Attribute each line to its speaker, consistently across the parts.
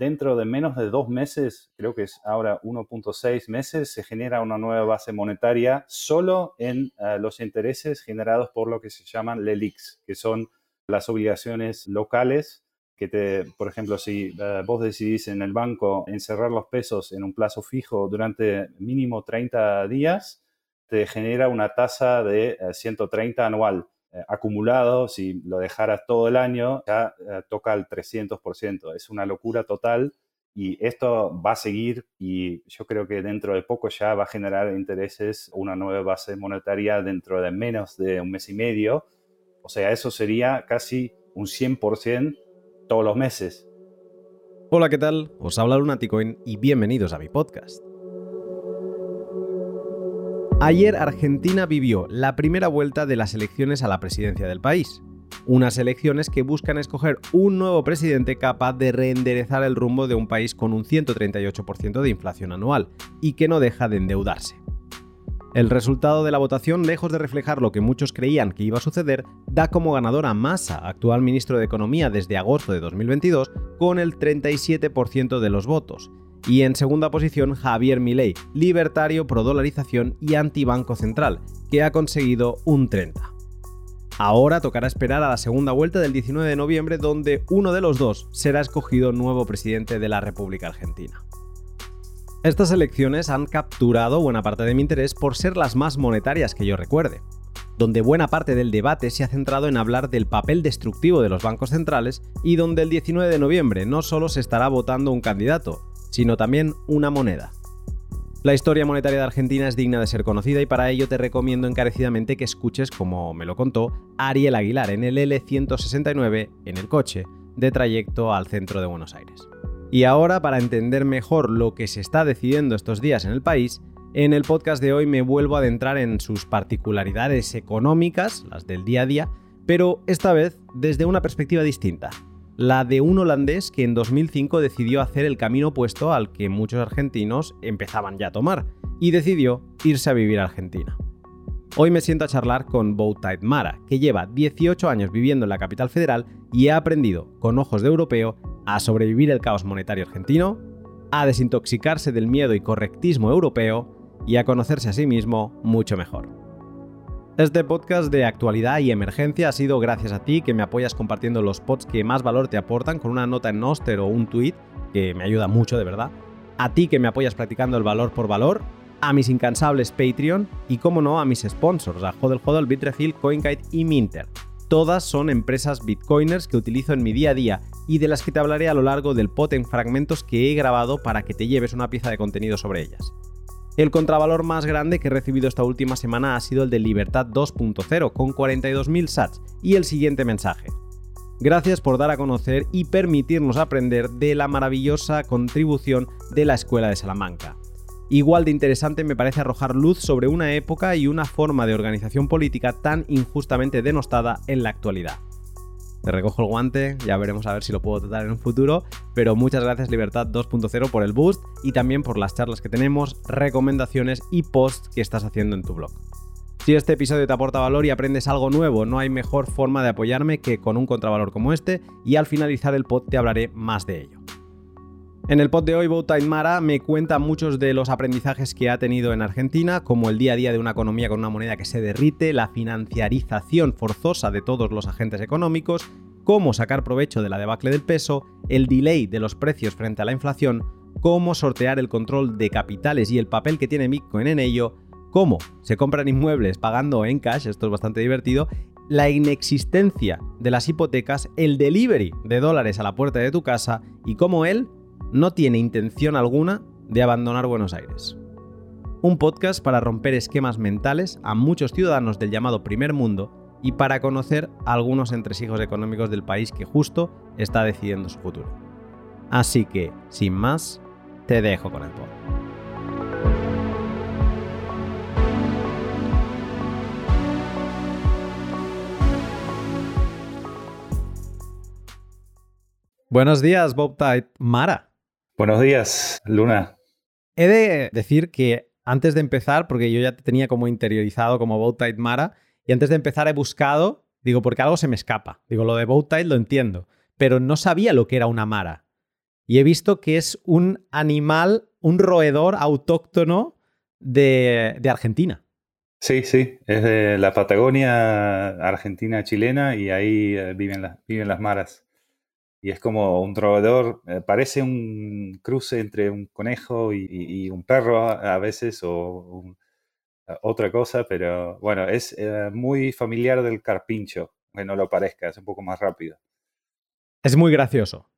Speaker 1: dentro de menos de dos meses, creo que es ahora 1.6 meses, se genera una nueva base monetaria solo en eh, los intereses generados por lo que se llaman LELIX, que son las obligaciones locales que te, por ejemplo, si eh, vos decidís en el banco encerrar los pesos en un plazo fijo durante mínimo 30 días, te genera una tasa de 130 anual. Eh, acumulado, si lo dejaras todo el año, ya eh, toca el 300%. Es una locura total y esto va a seguir y yo creo que dentro de poco ya va a generar intereses una nueva base monetaria dentro de menos de un mes y medio. O sea, eso sería casi un 100% todos los meses.
Speaker 2: Hola, ¿qué tal? Os habla Lunaticoin y bienvenidos a mi podcast. Ayer Argentina vivió la primera vuelta de las elecciones a la presidencia del país. Unas elecciones que buscan escoger un nuevo presidente capaz de reenderezar el rumbo de un país con un 138% de inflación anual y que no deja de endeudarse. El resultado de la votación, lejos de reflejar lo que muchos creían que iba a suceder, da como ganador a Massa, actual ministro de Economía desde agosto de 2022, con el 37% de los votos, y en segunda posición, Javier Milei, libertario pro dolarización y antibanco central, que ha conseguido un 30. Ahora tocará esperar a la segunda vuelta del 19 de noviembre, donde uno de los dos será escogido nuevo presidente de la República Argentina. Estas elecciones han capturado buena parte de mi interés por ser las más monetarias que yo recuerde, donde buena parte del debate se ha centrado en hablar del papel destructivo de los bancos centrales y donde el 19 de noviembre no solo se estará votando un candidato, sino también una moneda. La historia monetaria de Argentina es digna de ser conocida y para ello te recomiendo encarecidamente que escuches, como me lo contó, Ariel Aguilar en el L169 en el coche, de trayecto al centro de Buenos Aires. Y ahora, para entender mejor lo que se está decidiendo estos días en el país, en el podcast de hoy me vuelvo a adentrar en sus particularidades económicas, las del día a día, pero esta vez desde una perspectiva distinta, la de un holandés que en 2005 decidió hacer el camino opuesto al que muchos argentinos empezaban ya a tomar, y decidió irse a vivir a Argentina. Hoy me siento a charlar con Boutait Mara, que lleva 18 años viviendo en la capital federal y ha aprendido, con ojos de europeo, a sobrevivir el caos monetario argentino, a desintoxicarse del miedo y correctismo europeo y a conocerse a sí mismo mucho mejor. Este podcast de actualidad y emergencia ha sido gracias a ti que me apoyas compartiendo los pods que más valor te aportan con una nota en Noster o un tweet, que me ayuda mucho de verdad. A ti que me apoyas practicando el valor por valor, a mis incansables Patreon y, como no, a mis sponsors, a Hodel Hodel, Bitrefill, CoinKite y Minter. Todas son empresas bitcoiners que utilizo en mi día a día y de las que te hablaré a lo largo del pod en fragmentos que he grabado para que te lleves una pieza de contenido sobre ellas. El contravalor más grande que he recibido esta última semana ha sido el de Libertad 2.0 con 42.000 sats y el siguiente mensaje. Gracias por dar a conocer y permitirnos aprender de la maravillosa contribución de la Escuela de Salamanca. Igual de interesante me parece arrojar luz sobre una época y una forma de organización política tan injustamente denostada en la actualidad. Te recojo el guante, ya veremos a ver si lo puedo tratar en un futuro, pero muchas gracias Libertad 2.0 por el boost y también por las charlas que tenemos, recomendaciones y posts que estás haciendo en tu blog. Si este episodio te aporta valor y aprendes algo nuevo, no hay mejor forma de apoyarme que con un contravalor como este y al finalizar el pod te hablaré más de ello. En el pod de hoy, Bowtime Mara me cuenta muchos de los aprendizajes que ha tenido en Argentina, como el día a día de una economía con una moneda que se derrite, la financiarización forzosa de todos los agentes económicos, cómo sacar provecho de la debacle del peso, el delay de los precios frente a la inflación, cómo sortear el control de capitales y el papel que tiene Bitcoin en ello, cómo se compran inmuebles pagando en cash, esto es bastante divertido, la inexistencia de las hipotecas, el delivery de dólares a la puerta de tu casa y cómo él no tiene intención alguna de abandonar Buenos Aires. Un podcast para romper esquemas mentales a muchos ciudadanos del llamado primer mundo y para conocer algunos entresijos económicos del país que justo está decidiendo su futuro. Así que, sin más, te dejo con el pod. Buenos días, Bob Tide. Mara.
Speaker 1: Buenos días, Luna.
Speaker 2: He de decir que antes de empezar, porque yo ya te tenía como interiorizado como Bowtide Mara, y antes de empezar he buscado, digo, porque algo se me escapa. Digo, lo de Bowtide lo entiendo, pero no sabía lo que era una Mara. y he visto que es un animal, un roedor autóctono de, Argentina.
Speaker 1: Sí, sí, es de la Patagonia argentina chilena y ahí eh, viven, las, viven las maras. Y es como un roedor, eh, parece un cruce entre un conejo y, un perro a, veces o otra cosa, pero bueno, es muy familiar del carpincho, que no lo parezca, es un poco más rápido.
Speaker 2: Es muy gracioso.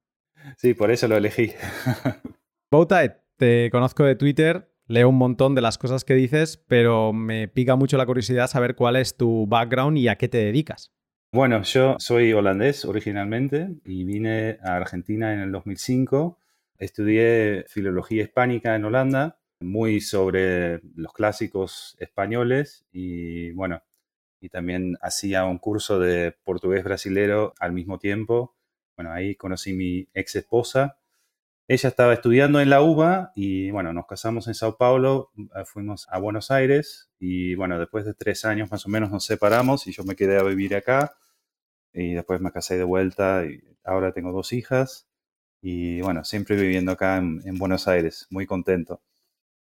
Speaker 1: Sí, por eso lo elegí.
Speaker 2: Bowtie, te conozco de Twitter, leo un montón de las cosas que dices, pero me pica mucho la curiosidad saber cuál es tu background y a qué te dedicas.
Speaker 1: Bueno, yo soy holandés originalmente y vine a Argentina en el 2005. Estudié filología hispánica en Holanda, muy sobre los clásicos españoles y bueno, y también hacía un curso de portugués brasilero al mismo tiempo. Bueno, ahí conocí mi ex esposa. Ella estaba estudiando en la UBA y bueno, nos casamos en Sao Paulo, eh, fuimos a Buenos Aires y bueno, después de tres años más o menos nos separamos y yo me quedé a vivir acá y después me casé de vuelta y ahora tengo dos hijas y bueno, siempre viviendo acá en, Buenos Aires, muy contento.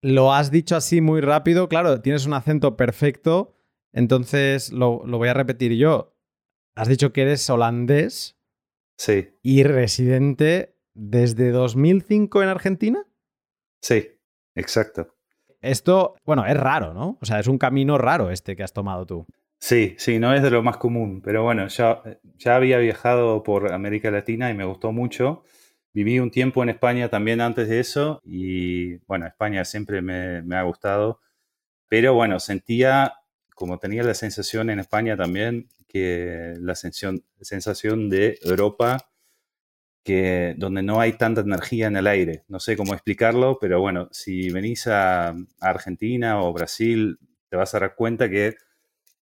Speaker 2: Lo has dicho así muy rápido, claro, tienes un acento perfecto entonces lo, voy a repetir yo. Has dicho que eres holandés.
Speaker 1: Sí.
Speaker 2: ¿Y residente desde 2005 en Argentina?
Speaker 1: Sí, exacto.
Speaker 2: Esto, bueno, es raro, ¿no? O sea, es un camino raro este que has tomado tú.
Speaker 1: Sí, sí, no es de lo más común, pero bueno, ya, ya había viajado por América Latina y me gustó mucho. Viví un tiempo en España también antes de eso y bueno, España siempre me, me ha gustado, pero bueno, sentía como tenía la sensación en España también, que la sensación, de Europa, que donde no hay tanta energía en el aire. No sé cómo explicarlo, pero bueno, si venís a, Argentina o Brasil, te vas a dar cuenta que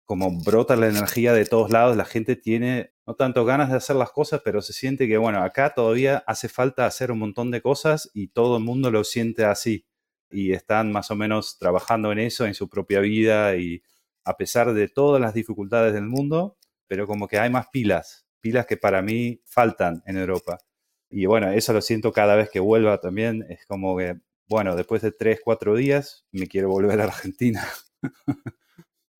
Speaker 1: como brota la energía de todos lados, la gente tiene no tanto ganas de hacer las cosas, pero se siente que, bueno, acá todavía hace falta hacer un montón de cosas y todo el mundo lo siente así. Y están más o menos trabajando en eso, en su propia vida y a pesar de todas las dificultades del mundo, pero como que hay más pilas, pilas que para mí faltan en Europa. Y bueno, eso lo siento cada vez que vuelva también, es como que, bueno, después de tres, cuatro días, me quiero volver a Argentina.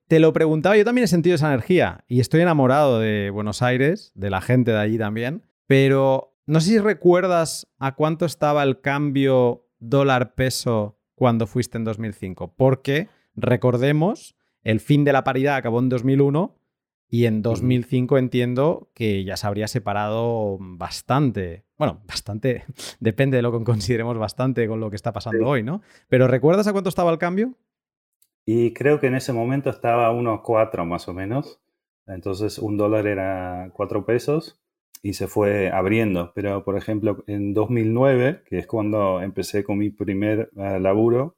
Speaker 2: Te lo preguntaba, yo también he sentido esa energía y estoy enamorado de Buenos Aires, de la gente de allí también, pero no sé si recuerdas a cuánto estaba el cambio dólar-peso cuando fuiste en 2005, porque recordemos el fin de la paridad acabó en 2001 y en 2005 entiendo que ya se habría separado bastante. Bueno, bastante, depende de lo que consideremos bastante con lo que está pasando hoy, ¿no? Pero ¿recuerdas a cuánto estaba el cambio?
Speaker 1: Y creo que en ese momento estaba a 1,4 más o menos. Entonces un dólar era 4 pesos y se fue abriendo. Pero, por ejemplo, en 2009, que es cuando empecé con mi primer eh, laburo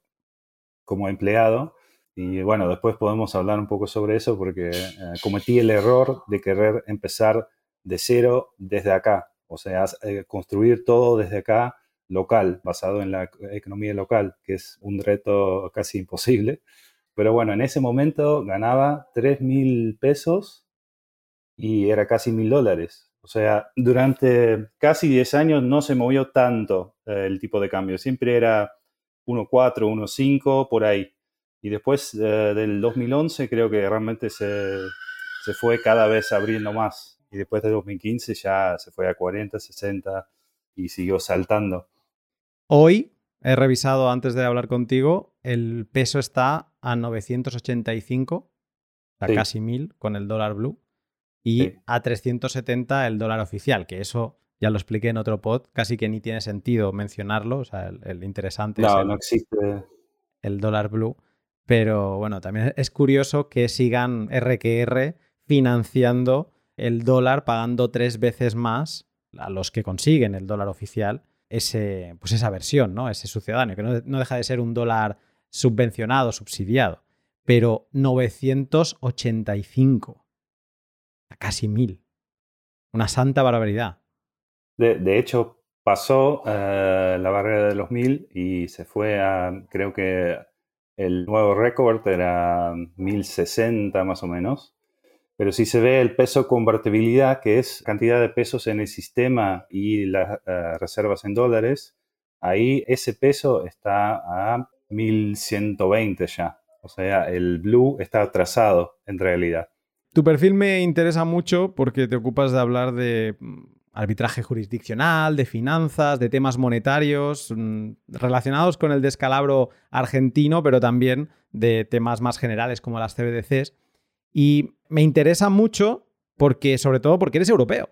Speaker 1: como empleado, y bueno, después podemos hablar un poco sobre eso porque eh, cometí el error de querer empezar de cero desde acá, o sea, eh, construir todo desde acá local, basado en la economía local, que es un reto casi imposible. Pero bueno, en ese momento ganaba 3 mil pesos y era casi mil dólares. O sea, durante casi 10 años no se movió tanto eh, el tipo de cambio. Siempre era 1.4, 1.5, por ahí. Y después eh, del 2011 creo que realmente se, se, fue cada vez abriendo más. Y después de 2015 ya se fue a 40, 60 y siguió saltando.
Speaker 2: Hoy, he revisado antes de hablar contigo, el peso está a 985, a casi 1000 con el dólar blue, y a 370 el dólar oficial, que eso ya lo expliqué en otro pod, casi que ni tiene sentido mencionarlo, o sea, el, interesante
Speaker 1: no, no existe
Speaker 2: el dólar blue. Pero bueno, también es curioso que sigan RQR financiando el dólar, pagando tres veces más a los que consiguen el dólar oficial, ese, pues esa versión, ¿no? Ese sucedáneo, que no, no deja de ser un dólar subvencionado, subsidiado. Pero 985. A casi mil. Una santa barbaridad.
Speaker 1: De, hecho, pasó eh, la barrera de los mil y se fue a, creo que el nuevo récord era 1060 más o menos. Pero si se ve el peso convertibilidad, que es cantidad de pesos en el sistema y las eh, reservas en dólares, ahí ese peso está a 1120 ya. O sea, el blue está atrasado en realidad.
Speaker 2: Tu perfil me interesa mucho porque te ocupas de hablar de mm, arbitraje jurisdiccional, de finanzas, de temas monetarios mm, relacionados con el descalabro argentino, pero también de temas más generales como las CBDCs. Y me interesa mucho porque, sobre todo porque eres europeo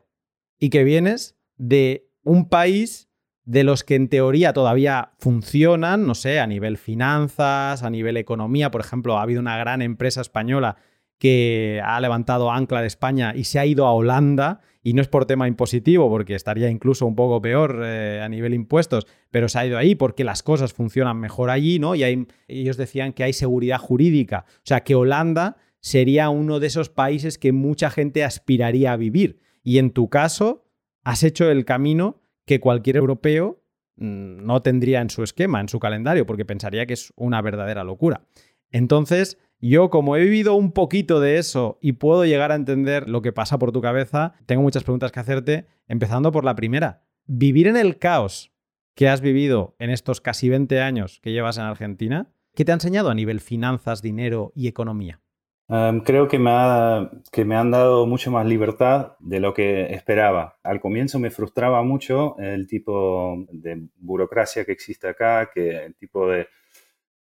Speaker 2: y que vienes de un país de los que en teoría todavía funcionan, no sé, a nivel finanzas, a nivel economía. Por ejemplo, ha habido una gran empresa española que ha levantado ancla de España y se ha ido a Holanda, y no es por tema impositivo, porque estaría incluso un poco peor eh, a nivel impuestos, pero se ha ido ahí porque las cosas funcionan mejor allí, ¿no? Y ellos decían que hay seguridad jurídica. O sea, que Holanda sería uno de esos países que mucha gente aspiraría a vivir. Y en tu caso, has hecho el camino que cualquier europeo mm, no tendría en su esquema, en su calendario, porque pensaría que es una verdadera locura. Entonces, yo como he vivido un poquito de eso y puedo llegar a entender lo que pasa por tu cabeza, tengo muchas preguntas que hacerte, empezando por la primera. ¿Vivir en el caos que has vivido en estos casi 20 años que llevas en Argentina, qué te ha enseñado a nivel finanzas, dinero y economía?
Speaker 1: Creo que me, que me han dado mucho más libertad de lo que esperaba. Al comienzo me frustraba mucho el tipo de burocracia que existe acá, que el tipo de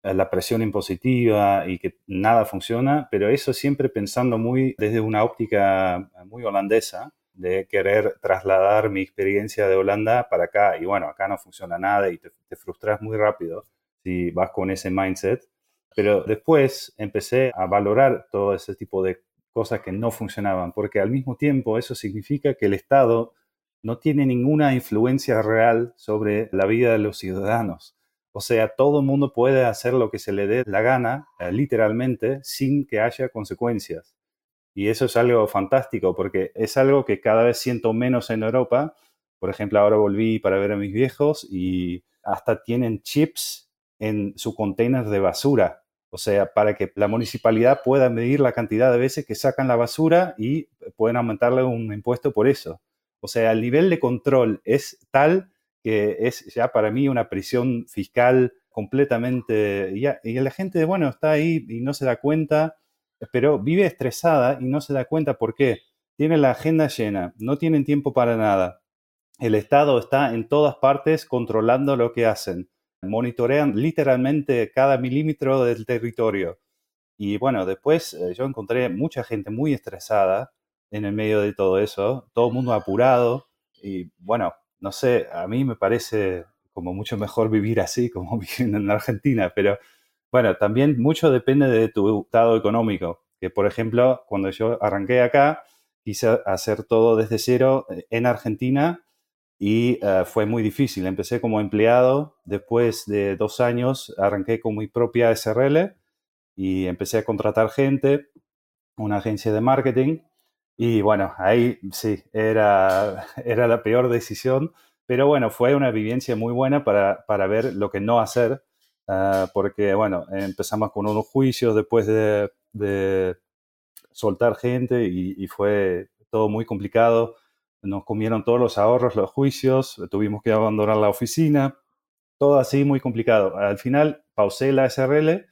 Speaker 1: eh, la presión impositiva y que nada funciona, pero eso siempre pensando muy desde una óptica muy holandesa de querer trasladar mi experiencia de Holanda para acá. Y bueno, acá no funciona nada y te, te frustras muy rápido si vas con ese mindset. Pero después empecé a valorar todo ese tipo de cosas que no funcionaban, porque al mismo tiempo eso significa que el Estado no tiene ninguna influencia real sobre la vida de los ciudadanos. O sea, todo el mundo puede hacer lo que se le dé la gana, eh, literalmente, sin que haya consecuencias. Y eso es algo fantástico, porque es algo que cada vez siento menos en Europa. Por ejemplo, ahora volví para ver a mis viejos y hasta tienen chips en su container de basura o sea, para que la municipalidad pueda medir la cantidad de veces que sacan la basura y pueden aumentarle un impuesto por eso. O sea, el nivel de control es tal que es ya para mí una prisión fiscal completamente... Y, la gente, bueno, está ahí y no se da cuenta, pero vive estresada y no se da cuenta por qué. Tiene la agenda llena, no tienen tiempo para nada. El Estado está en todas partes controlando lo que hacen monitorean literalmente cada milímetro del territorio. Y bueno, después eh, yo encontré mucha gente muy estresada en el medio de todo eso, todo mundo apurado. Y bueno, no sé, a mí me parece como mucho mejor vivir así como viviendo en Argentina, pero bueno, también mucho depende de tu estado económico, que por ejemplo, cuando yo arranqué acá, quise hacer todo desde cero eh, en Argentina y eh, fue muy difícil. Empecé como empleado, después de dos años arranqué con mi propia SRL y empecé a contratar gente, una agencia de marketing y bueno, ahí sí, era, era la peor decisión, pero bueno, fue una vivencia muy buena para, para ver lo que no hacer, eh, porque bueno, empezamos con unos juicios después de, soltar gente y fue todo muy complicado nos comieron todos los ahorros, los juicios, tuvimos que abandonar la oficina, todo así muy complicado. Al final pausé la SRL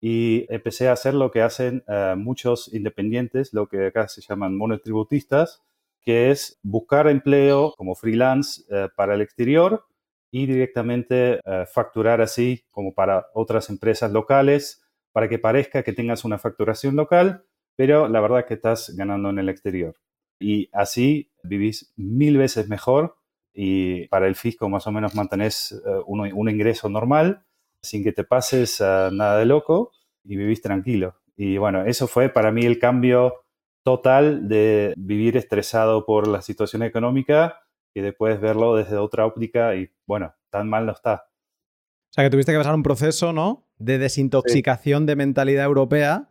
Speaker 1: y empecé a hacer lo que hacen eh, muchos independientes, lo que acá se llaman monotributistas, que es buscar empleo como freelance eh, para el exterior y directamente eh, facturar así como para otras empresas locales, para que parezca que tengas una facturación local, pero la verdad que estás ganando en el exterior. Y así vivís mil veces mejor y para el fisco más o menos mantenés eh, un, ingreso normal sin que te pases nada de loco y vivís tranquilo. Y bueno, eso fue para mí el cambio total de vivir estresado por la situación económica y después verlo desde otra óptica y bueno, tan mal no está.
Speaker 2: O sea, que tuviste que pasar un proceso, ¿no? De desintoxicación de mentalidad europea,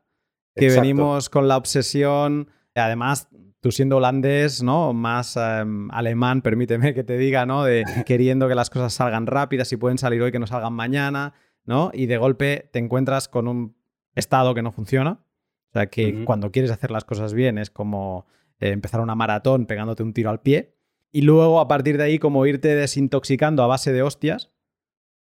Speaker 2: que venimos con la obsesión, además tú siendo holandés, ¿no? Más em, alemán, permíteme que te diga, ¿no? De queriendo que las cosas salgan rápidas y pueden salir hoy, que no salgan mañana, ¿no? Y de golpe te encuentras con un estado que no funciona, O sea que cuando quieres hacer las cosas bien es como eh, empezar una maratón pegándote un tiro al pie. Y luego a partir de ahí como irte desintoxicando a base de hostias.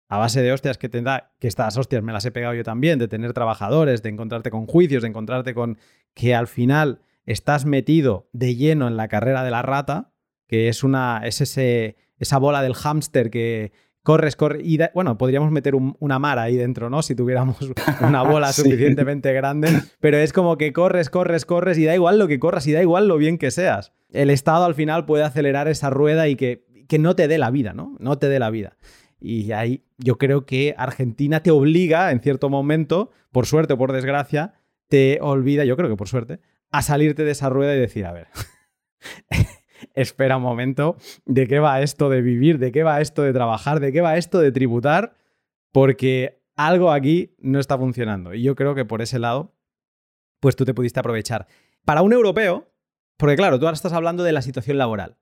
Speaker 2: A base de hostias que te da, que estas hostias me las he pegado yo también, de tener trabajadores, de encontrarte con juicios, de encontrarte con que al final estás metido de lleno en la carrera de la rata, que es una es ese, esa bola del hámster que, corres, corres. Y bueno, podríamos meter una mar ahí dentro, ¿no? Si tuviéramos una bola suficientemente grande. Pero es como que corres, corres, corres y da igual lo que corras y da igual lo bien que seas. El Estado al final puede acelerar esa rueda y que, que no te dé la vida, ¿no? No te dé la vida. Y ahí yo creo que Argentina te obliga, en cierto momento, por suerte o por desgracia, te olvida, yo creo que por suerte, a salirte de esa rueda y decir, a ver, espera un momento, ¿de qué va esto de vivir? ¿De qué va esto de trabajar? ¿De qué va esto de tributar? Porque algo aquí no está funcionando. Y yo creo que por ese lado, pues tú te pudiste aprovechar. Para un europeo, porque claro, tú ahora estás hablando de la situación laboral,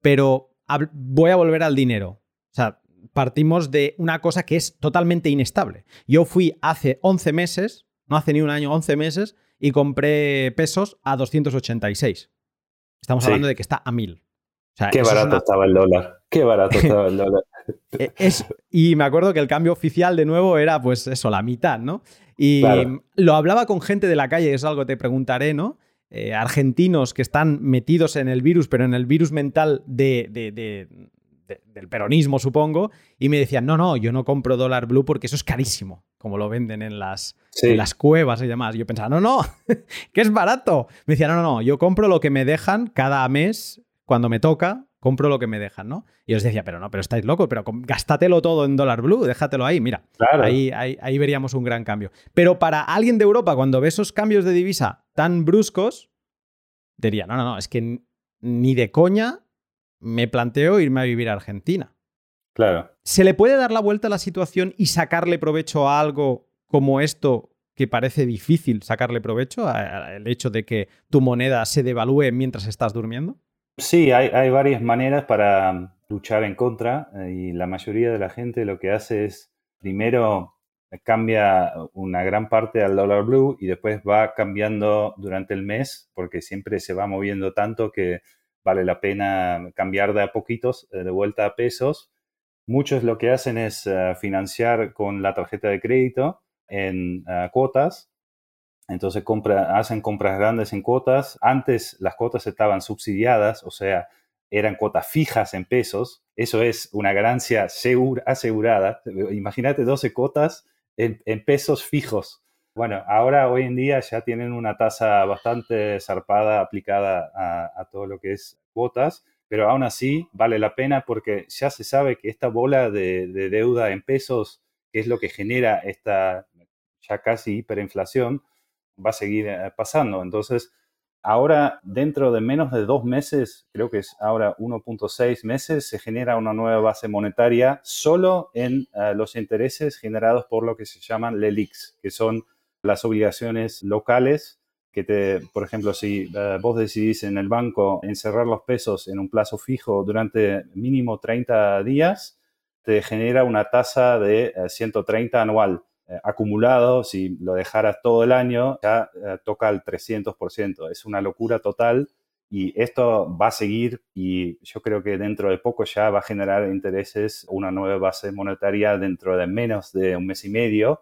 Speaker 2: pero voy a volver al dinero. O sea, partimos de una cosa que es totalmente inestable. Yo fui hace 11 meses, no hace ni un año, 11 meses, y compré pesos a 286. Estamos hablando de que está a mil.
Speaker 1: Qué barato estaba el dólar. Qué barato estaba el dólar.
Speaker 2: E, y me acuerdo que el cambio oficial de nuevo era pues eso, la mitad, ¿no? Y lo hablaba con gente de la calle, es algo que te preguntaré, ¿no? Eh, argentinos que están metidos en el virus, pero en el virus mental de, del peronismo, supongo, y me decían, no, no, yo no compro dólar blue porque eso es carísimo, como lo venden en las, las cuevas y demás. Yo pensaba, no, no, que es barato. Me decían, no, no, no, yo compro lo que me dejan cada mes, cuando me toca, compro lo que me dejan, ¿no? Y yo les decía, pero no, pero estáis locos, pero gástatelo todo en dólar blue, déjatelo ahí, mira. Ahí, ahí, ahí veríamos un gran cambio. Pero para alguien de Europa, cuando ve esos cambios de divisa tan bruscos, diría, no, no, no, es que ni de coña me planteo irme a vivir a Argentina.
Speaker 1: Claro.
Speaker 2: ¿Se le puede dar la vuelta a la situación y sacarle provecho a algo como esto que parece difícil sacarle provecho, al hecho de que tu moneda se devalúe mientras estás durmiendo?
Speaker 1: Sí, hay, varias maneras para um, luchar en contra eh, y la mayoría de la gente lo que hace es primero cambia una gran parte al dólar blue y después va cambiando durante el mes porque siempre se va moviendo tanto que vale la pena cambiar de a poquitos eh, de vuelta a pesos. Muchos lo que hacen es eh, financiar con la tarjeta de crédito en eh, cuotas. Entonces hacen compras grandes en cuotas. Antes las cuotas estaban subsidiadas, o sea, eran cuotas fijas en pesos. Eso es una ganancia asegurada. Imagínate 12 cuotas en, pesos fijos. Bueno, ahora hoy en día ya tienen una tasa bastante zarpada aplicada a, todo lo que es cuotas, pero aún así vale la pena porque ya se sabe que esta bola de, deuda en pesos, que es lo que genera esta ya casi hiperinflación, va a seguir eh, pasando. Entonces, ahora dentro de menos de dos meses, creo que es ahora 1.6 meses, se genera una nueva base monetaria solo en eh, los intereses generados por lo que se llaman LELIX, que son las obligaciones locales que te, por ejemplo, si eh, vos decidís en el banco encerrar los pesos en un plazo fijo durante mínimo 30 días, te genera una tasa de 130 eh, anual. Eh, acumulado, si lo dejaras todo el año, ya toca el 300%. Es una locura total y esto va a seguir y yo creo que dentro de poco ya va a generar intereses, una nueva base monetaria dentro de menos de un mes y medio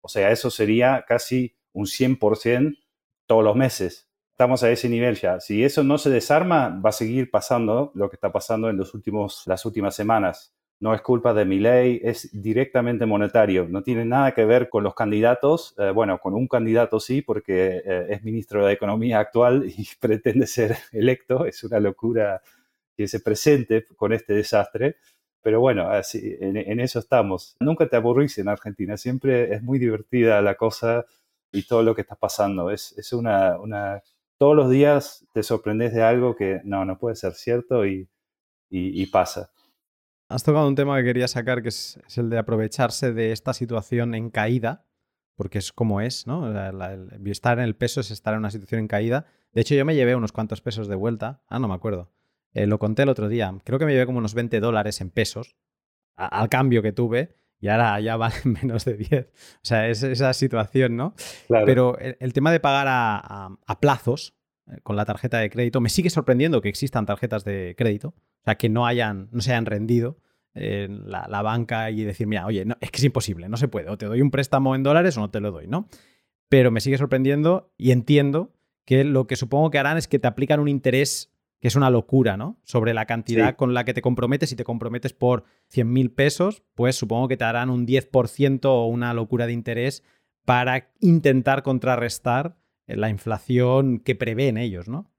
Speaker 1: o sea, eso sería casi un 100% todos los meses. Estamos a ese nivel ya. Si eso no se desarma, va a seguir pasando lo que está pasando en los últimos, las últimas semanas. No es culpa de mi ley, es directamente monetario. No tiene nada que ver con los candidatos. Eh, bueno, con un candidato sí, porque eh, es ministro de Economía actual y pretende ser electo. Es una locura que se presente con este desastre pero bueno, así, en, eso estamos. Nunca te aburrís en Argentina, siempre es muy divertida la cosa y todo lo que está pasando. Es, una, una, todos los días te sorprendes de algo que no, no puede ser cierto y, pasa.
Speaker 2: Has tocado un tema que quería sacar, que es, el de aprovecharse de esta situación en caída, porque es como es, ¿no? estar en el peso es estar en una situación en caída. De hecho, yo me llevé unos cuantos pesos de vuelta. Ah, no me acuerdo. Eh, lo conté el otro día. Creo que me llevé como unos 20 dólares en pesos al cambio que tuve. y ahora ya valen menos de 10. O sea, es esa situación, ¿no? Pero el, tema de pagar a, plazos con la tarjeta de crédito, me sigue sorprendiendo que existan tarjetas de crédito, o sea, que no, hayan, no se hayan rendido en la, banca y decir, mira, oye, no, es que es imposible, no se puede, o te doy un préstamo en dólares o no te lo doy, ¿no? Pero me sigue sorprendiendo y entiendo que lo que supongo que harán es que te aplican un interés que es una locura, ¿no? Sobre la cantidad con la que te comprometes. Si te comprometes por 100 mil pesos, pues supongo que te harán un 10% o una locura de interés para intentar contrarrestar la inflación que prevén ellos, ¿no?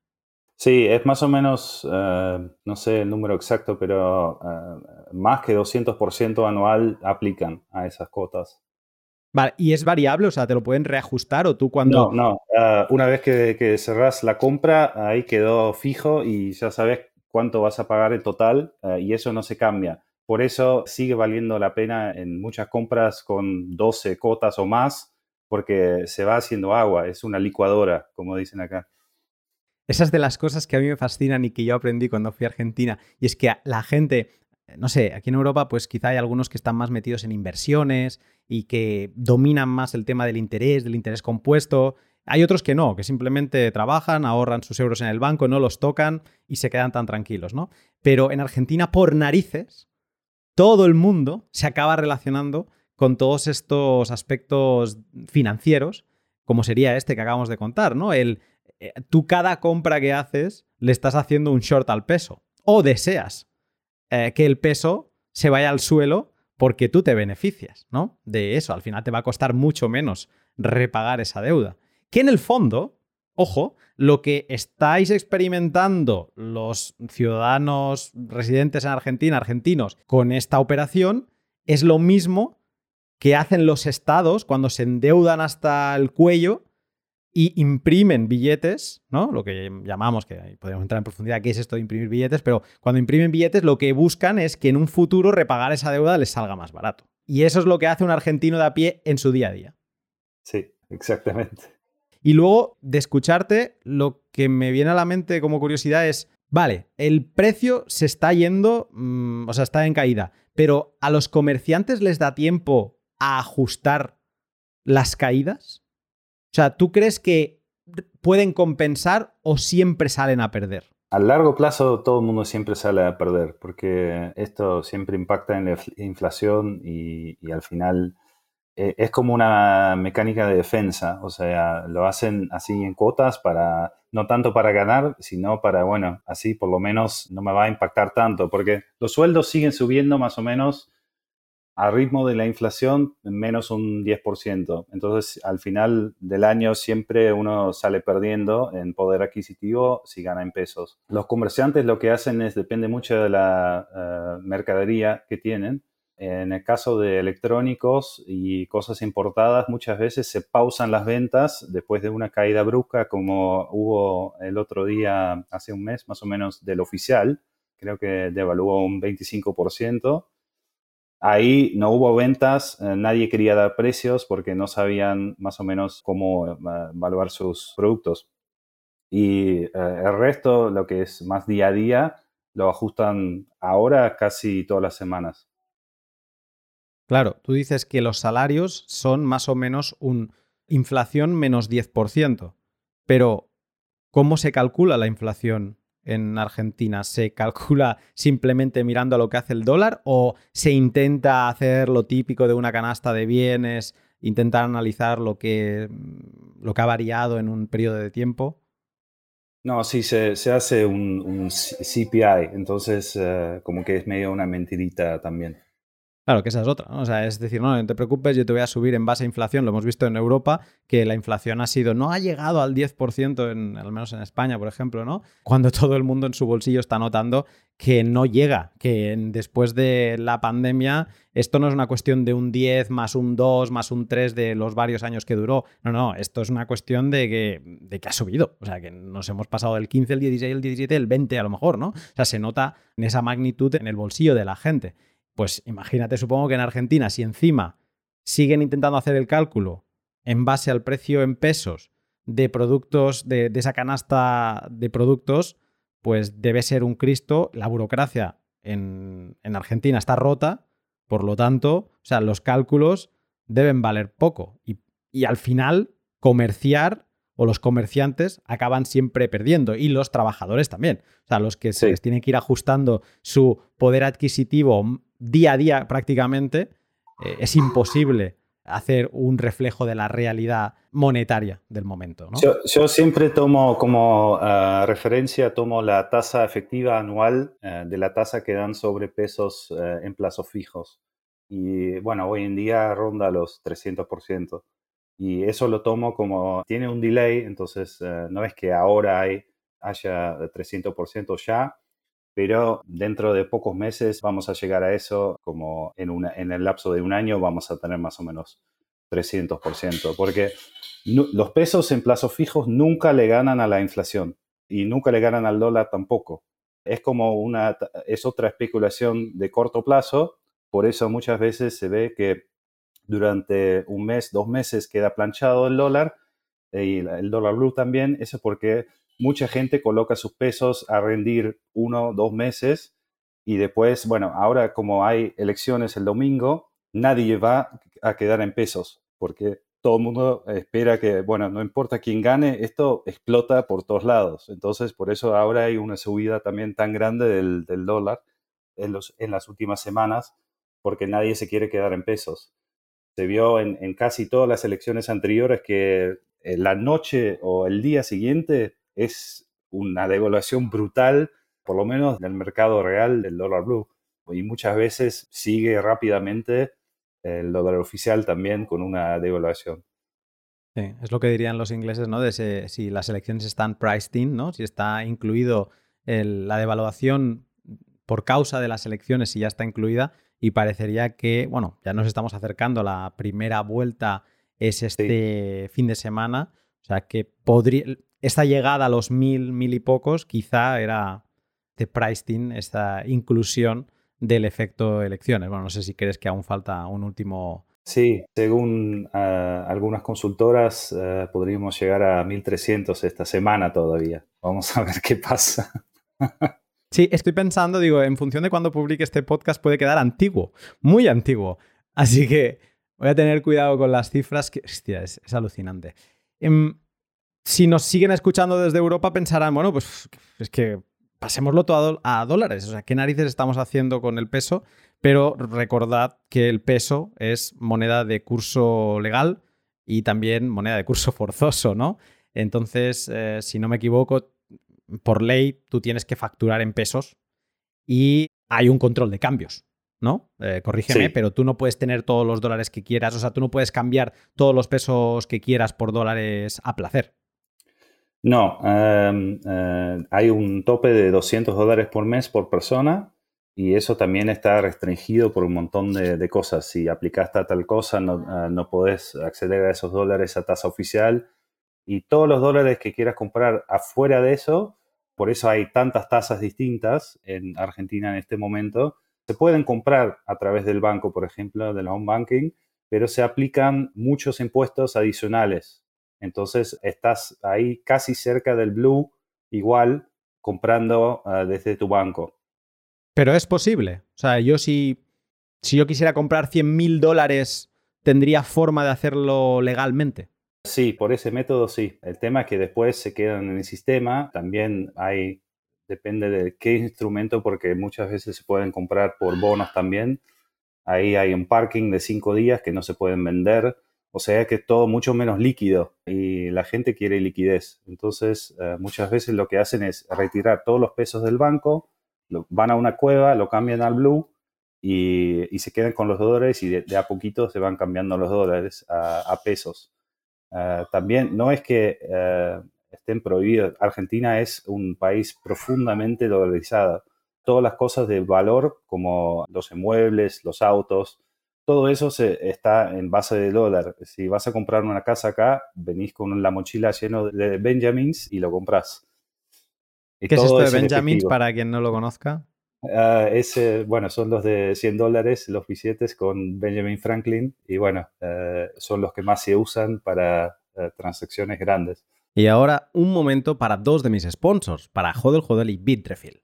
Speaker 1: Sí, es más o menos, eh, no sé el número exacto, pero eh, más que 200% anual aplican a esas cuotas.
Speaker 2: Vale, ¿y es variable? O sea, ¿te lo pueden reajustar o tú cuando...?
Speaker 1: No, no. Una vez que, que cerrás la compra, ahí quedó fijo y ya sabes cuánto vas a pagar en total y eso no se cambia. Por eso sigue valiendo la pena en muchas compras con 12 cotas o más, porque se va haciendo agua, es una licuadora, como dicen acá.
Speaker 2: Esas de las cosas que a mí me fascinan y que yo aprendí cuando fui a Argentina, y es que la gente, no sé, aquí en Europa pues quizá hay algunos que están más metidos en inversiones y que dominan más el tema del interés, del interés compuesto. Hay otros que no, que simplemente trabajan, ahorran sus euros en el banco, no los tocan y se quedan tan tranquilos, ¿no? Pero en Argentina, por narices, todo el mundo se acaba relacionando con todos estos aspectos financieros, como sería este que acabamos de contar, ¿no? El, eh, tú cada compra que haces le estás haciendo un short al peso o deseas eh, que el peso se vaya al suelo porque tú te beneficias, ¿no? De eso, al final te va a costar mucho menos repagar esa deuda. Que en el fondo, ojo, lo que estáis experimentando los ciudadanos residentes en Argentina, argentinos, con esta operación, es lo mismo que hacen los estados cuando se endeudan hasta el cuello y imprimen billetes, ¿no? Lo que llamamos, que podríamos entrar en profundidad, qué es esto de imprimir billetes, pero cuando imprimen billetes lo que buscan es que en un futuro repagar esa deuda les salga más barato. Y eso es lo que hace un argentino de a pie en su día a día.
Speaker 1: Sí, exactamente.
Speaker 2: Y luego de escucharte, lo que me viene a la mente como curiosidad es, vale, el precio se está yendo, mm, o sea, está en caída, pero ¿a los comerciantes les da tiempo a ajustar las caídas? O sea, ¿tú crees que pueden compensar o siempre salen a perder?
Speaker 1: A largo plazo todo el mundo siempre sale a perder porque esto siempre impacta en la inflación y, al final eh, es como una mecánica de defensa, o sea, lo hacen así en cuotas para, no tanto para ganar, sino para, bueno, así por lo menos no me va a impactar tanto porque los sueldos siguen subiendo más o menos a ritmo de la inflación menos un 10%. Entonces, al final del año siempre uno sale perdiendo en poder adquisitivo si gana en pesos. Los comerciantes lo que hacen es, depende mucho de la eh, mercadería que tienen. En el caso de electrónicos y cosas importadas, muchas veces se pausan las ventas después de una caída brusca como hubo el otro día, hace un mes más o menos, del oficial. Creo que devaluó un 25% Ahí no hubo ventas, eh, nadie quería dar precios porque no sabían más o menos cómo eh, evaluar sus productos. Y eh, el resto, lo que es más día a día, lo ajustan ahora casi todas las semanas.
Speaker 2: Claro, tú dices que los salarios son más o menos un inflación menos 10%, pero ¿cómo se calcula la inflación en Argentina? ¿Se calcula simplemente mirando a lo que hace el dólar o se intenta hacer lo típico de una canasta de bienes, intentar analizar lo que, mm, lo que ha variado en un periodo de tiempo?
Speaker 1: No, sí, se, hace un, CPI, entonces eh, como que es medio una mentirita también.
Speaker 2: Claro, que esa es otra. O sea, es decir, no, no te preocupes, yo te voy a subir en base a inflación. Lo hemos visto en Europa, que la inflación ha sido, no ha llegado al 10%, en, al menos en España, por ejemplo, ¿no? Cuando todo el mundo en su bolsillo está notando que no llega, que después de la pandemia esto no es una cuestión de un 10 más un 2 más un 3 de los varios años que duró. No, no, esto es una cuestión de que, de que ha subido. O sea, que nos hemos pasado del 15, el 16, el 17, el 20 a lo mejor, ¿no? O sea, se nota en esa magnitud en el bolsillo de la gente. Pues imagínate, supongo que en Argentina, si encima siguen intentando hacer el cálculo en base al precio en pesos de productos, de, esa canasta de productos, pues debe ser un Cristo. La burocracia en, Argentina está rota, Por lo tanto, o sea, los cálculos deben valer poco. Y, y al final, comerciar o los comerciantes acaban siempre perdiendo y los trabajadores también. O sea, los que se les tiene que ir ajustando su poder adquisitivo día a día prácticamente, eh, es imposible hacer un reflejo de la realidad monetaria del momento.
Speaker 1: Yo, siempre tomo como ah, referencia, tomo la tasa efectiva anual eh, de la tasa que dan sobre pesos eh, en plazos fijos. Y bueno, hoy en día ronda los 300%. Y eso lo tomo como, tiene un delay, entonces eh, no es que ahora hay, haya 300% ya, pero dentro de pocos meses vamos a llegar a eso, como en, una, en el lapso de un año vamos a tener más o menos 300%, porque los pesos en plazos fijos nunca le ganan a la inflación y nunca le ganan al dólar tampoco. Es como una, es otra especulación de corto plazo, por eso muchas veces se ve que durante un mes, dos meses queda planchado el dólar eh, y el dólar blue también. Eso es porque mucha gente coloca sus pesos a rendir uno, dos meses y después, bueno, ahora como hay elecciones el domingo, nadie va a quedar en pesos porque todo el mundo espera que, bueno, no importa quién gane, esto explota por todos lados. Entonces, por eso ahora hay una subida también tan grande del, dólar en, las últimas semanas, porque nadie se quiere quedar en pesos se vio en, casi todas las elecciones anteriores que eh, la noche o el día siguiente es una devaluación brutal, por lo menos del mercado real del dólar blue. Y muchas veces sigue rápidamente el dólar oficial también con una devaluación.
Speaker 2: Sí, es lo que dirían los ingleses, ¿no? De si las elecciones están priced in, ¿no? Si está incluido la devaluación por causa de las elecciones, si ya está incluida, y parecería que, bueno, ya nos estamos acercando, la primera vuelta es este fin de semana, o sea que podría, esta llegada a los mil, mil y pocos quizá era de pricing, esta inclusión del efecto elecciones. Bueno, no sé si crees que aún falta un último...
Speaker 1: Sí, según ah, algunas consultoras ah, podríamos llegar a 1300 esta semana todavía. Vamos a ver qué pasa.
Speaker 2: Sí, estoy pensando, digo, en función de cuando publique este podcast puede quedar antiguo, muy antiguo. Así que voy a tener cuidado con las cifras, que hostia, es, alucinante. Em, si nos siguen escuchando desde Europa pensarán, bueno, pues es que pasémoslo todo a dólares. O sea, ¿qué narices estamos haciendo con el peso? Pero recordad que el peso es moneda de curso legal y también moneda de curso forzoso, ¿no? Entonces, eh, si no me equivoco, por ley tú tienes que facturar en pesos y hay un control de cambios, ¿no? Eh, corrígeme, pero tú no puedes tener todos los dólares que quieras, o sea, tú no puedes cambiar todos los pesos que quieras por dólares a placer.
Speaker 1: No, em, eh, hay un tope de 200 dólares por mes por persona y eso también está restringido por un montón de, cosas. Si aplicaste a tal cosa, no, uh, no podés acceder a esos dólares a tasa oficial y todos los dólares que quieras comprar afuera de eso por eso hay tantas tasas distintas en Argentina en este momento. Se pueden comprar a través del banco, por ejemplo, del home banking, pero se aplican muchos impuestos adicionales. Entonces estás ahí casi cerca del blue, igual comprando ah, desde tu banco.
Speaker 2: Pero es posible. O sea, yo si, si yo quisiera comprar 100 mil dólares, ¿tendría forma de hacerlo legalmente?
Speaker 1: Sí, por ese método sí. El tema es que después se quedan en el sistema. También hay, depende de qué instrumento, porque muchas veces se pueden comprar por bonos también. Ahí hay un parking de cinco días que no se pueden vender. O sea que todo mucho menos líquido y la gente quiere liquidez. Entonces, eh, muchas veces lo que hacen es retirar todos los pesos del banco, van a una cueva, lo cambian al blue y, se quedan con los dólares y de, a poquito se van cambiando los dólares a pesos. Eh, también no es que eh, estén prohibidos. Argentina es un país profundamente dolarizado. Todas las cosas de valor, como los inmuebles, los autos, todo eso se, está en base de dólar. Si vas a comprar una casa acá, venís con la mochila lleno de Benjamins y lo compras.
Speaker 2: ¿Qué es esto de Benjamins para quien no lo conozca?
Speaker 1: Uh, ese, bueno, son los de 100 dólares, los billetes con Benjamin Franklin, y bueno, eh, son los que más se usan para eh, transacciones grandes.
Speaker 2: Y ahora un momento para dos de mis sponsors, para Hodel Hodel y Bitrefill.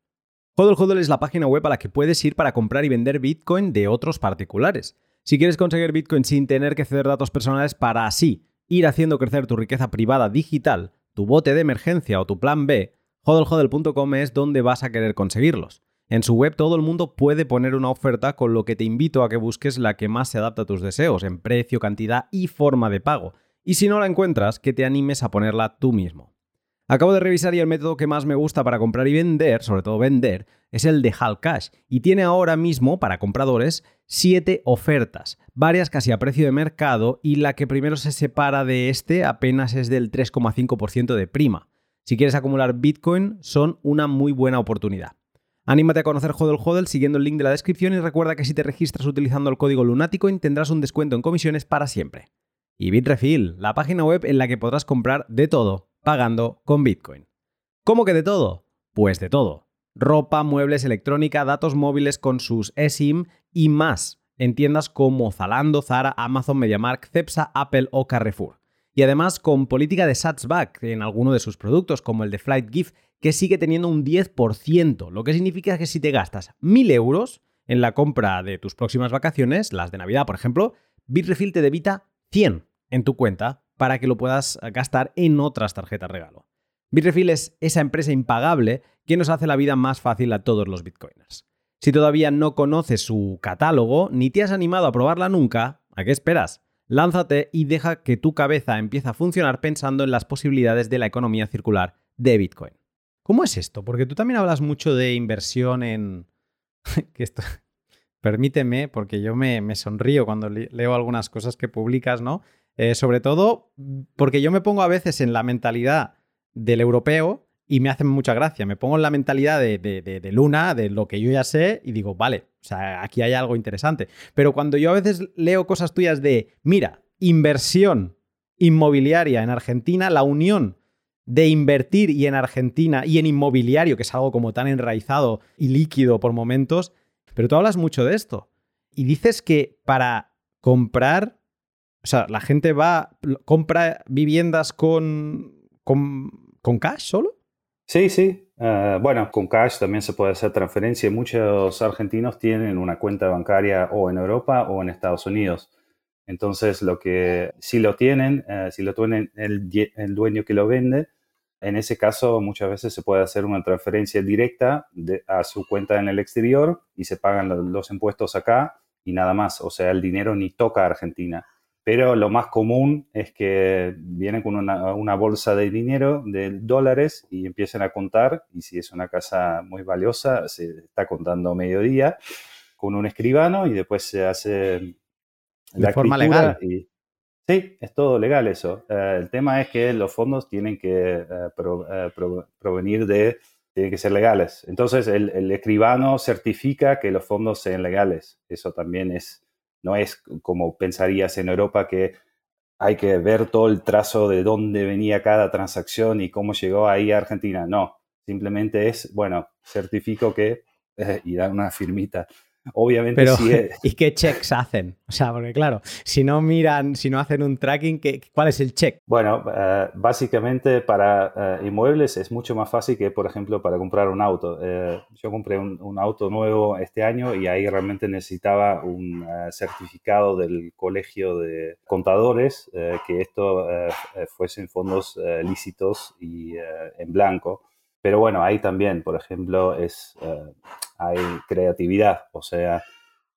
Speaker 2: Hodl Hodl es la página web a la que puedes ir para comprar y vender Bitcoin de otros particulares. Si quieres conseguir Bitcoin sin tener que ceder datos personales para así ir haciendo crecer tu riqueza privada digital, tu bote de emergencia o tu plan B, hodlhodl.com es donde vas a querer conseguirlos. En su web todo el mundo puede poner una oferta con lo que te invito a que busques la que más se adapta a tus deseos en precio, cantidad y forma de pago. Y si no la encuentras, que te animes a ponerla tú mismo. Acabo de revisar y el método que más me gusta para comprar y vender, sobre todo vender, es el de Hal Cash y tiene ahora mismo para compradores 7 ofertas, varias casi a precio de mercado y la que primero se separa de este apenas es del 3,5% de prima. Si quieres acumular Bitcoin son una muy buena oportunidad. Anímate a conocer Hodel Hodel siguiendo el link de la descripción y recuerda que si te registras utilizando el código Lunáticoin tendrás un descuento en comisiones para siempre. Y Bitrefill, la página web en la que podrás comprar de todo pagando con Bitcoin. ¿Cómo que de todo? Pues de todo. Ropa, muebles, electrónica, datos móviles con sus eSIM y más en tiendas como Zalando, Zara, Amazon, MediaMarkt, Cepsa, Apple o Carrefour. Y además con política de Satsback en alguno de sus productos, como el de Flight Gift, que sigue teniendo un 10%, lo que significa que si te gastas 1.000 euros en la compra de tus próximas vacaciones, las de Navidad, por ejemplo, Bitrefill te debita 100 en tu cuenta para que lo puedas gastar en otras tarjetas regalo. Bitrefill es esa empresa impagable que nos hace la vida más fácil a todos los bitcoiners. Si todavía no conoces su catálogo ni te has animado a probarla nunca, ¿a qué esperas? Lánzate y deja que tu cabeza empiece a funcionar pensando en las posibilidades de la economía circular de Bitcoin. ¿Cómo es esto? Porque tú también hablas mucho de inversión en... Permíteme, porque yo me sonrío cuando leo algunas cosas que publicas, ¿no? Eh, sobre todo porque yo me pongo a veces en la mentalidad del europeo y me hacen mucha gracia. Me pongo en la mentalidad de, Luna, de lo que yo ya sé, y digo, vale, o sea, aquí hay algo interesante. Pero cuando yo a veces leo cosas tuyas de, mira, inversión inmobiliaria en Argentina, la unión de invertir y en Argentina y en inmobiliario, que es algo como tan enraizado y líquido por momentos, pero tú hablas mucho de esto. Y dices que para comprar o sea, la gente va, compra viviendas con, con, cash solo.
Speaker 1: Sí, sí. Eh, bueno, con cash también se puede hacer transferencia. Muchos argentinos tienen una cuenta bancaria o en Europa o en Estados Unidos. Entonces, lo que si lo tienen, eh, si lo tienen el, dueño que lo vende, en ese caso muchas veces se puede hacer una transferencia directa a su cuenta en el exterior y se pagan los impuestos acá y nada más. O sea, el dinero ni toca a Argentina pero lo más común es que vienen con una, bolsa de dinero, de dólares, y empiezan a contar, y si es una casa muy valiosa, se está contando mediodía con un escribano y después se hace
Speaker 2: la de forma legal.
Speaker 1: Y, sí, es todo legal eso. Eh, el tema es que los fondos tienen que eh, eh, provenir de, tienen que ser legales. Entonces el, el escribano certifica que los fondos sean legales. Eso también es no es como pensarías en Europa que hay que ver todo el trazo de dónde venía cada transacción y cómo llegó ahí a Argentina. No, simplemente es, bueno, certifico que eh, y dan una firmita. Obviamente
Speaker 2: Pero, ¿Y qué checks hacen? O sea, porque claro, si no miran, si no hacen un tracking, ¿qué, ¿cuál es el check?
Speaker 1: Bueno, eh, básicamente para eh, inmuebles es mucho más fácil que, por ejemplo, para comprar un auto. Eh, yo compré un, auto nuevo este año y ahí realmente necesitaba un certificado del colegio de contadores que esto fuesen fondos lícitos y en blanco. Pero bueno, ahí también, por ejemplo, es, eh, hay creatividad, o sea,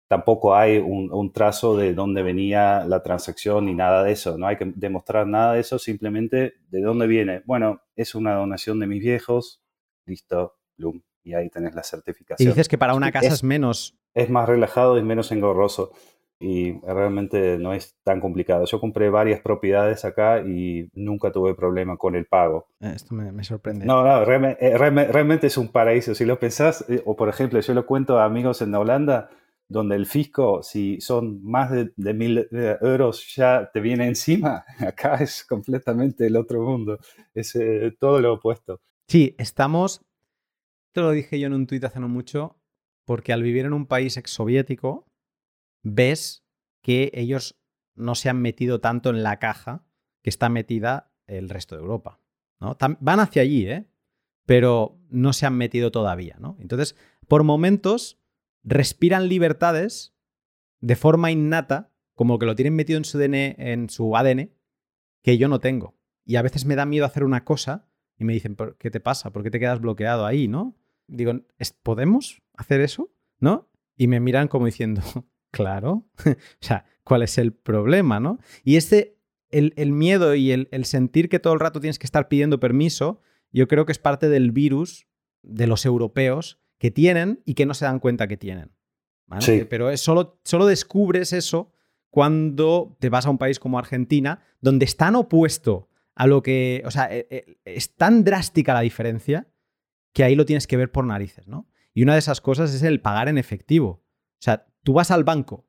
Speaker 1: tampoco hay un, trazo de dónde venía la transacción ni nada de eso, no hay que demostrar nada de eso, simplemente de dónde viene. Bueno, es una donación de mis viejos, listo, Bloom, y ahí tenés la certificación.
Speaker 2: Y dices que para una casa es, es menos.
Speaker 1: Es más relajado y menos engorroso y realmente no es tan complicado. Yo compré varias propiedades acá y nunca tuve problema con el pago.
Speaker 2: Eh, esto me, sorprende.
Speaker 1: No, no, eh, realmente, es un paraíso. Si lo pensás, eh, o por ejemplo, yo lo cuento a amigos en Holanda, donde el fisco, si son más de, mil euros, ya te viene encima. Acá es completamente el otro mundo. Es todo lo opuesto.
Speaker 2: Sí, estamos, te lo dije yo en un tuit hace no mucho, porque al vivir en un país exsoviético, ves que ellos no se han metido tanto en la caja que está metida el resto de Europa. ¿no? Van hacia allí, ¿eh? pero no se han metido todavía, ¿no? Entonces, por momentos, respiran libertades de forma innata, como que lo tienen metido en su, en su ADN, que yo no tengo. Y a veces me da miedo hacer una cosa y me dicen, ¿qué te pasa? ¿Por qué te quedas bloqueado ahí, no? Digo, ¿podemos hacer eso? ¿No? Y me miran como diciendo, claro. o sea, ¿cuál es el problema, no? Y este, el, miedo y el, sentir que todo el rato tienes que estar pidiendo permiso, yo creo que es parte del virus de los europeos que tienen y que no se dan cuenta que tienen. Pero es solo, solo descubres eso cuando te vas a un país como Argentina, donde es tan opuesto a lo que. O sea, e, e, es tan drástica la diferencia que ahí lo tienes que ver por narices, ¿no? Y una de esas cosas es el pagar en efectivo. O sea, tú vas al banco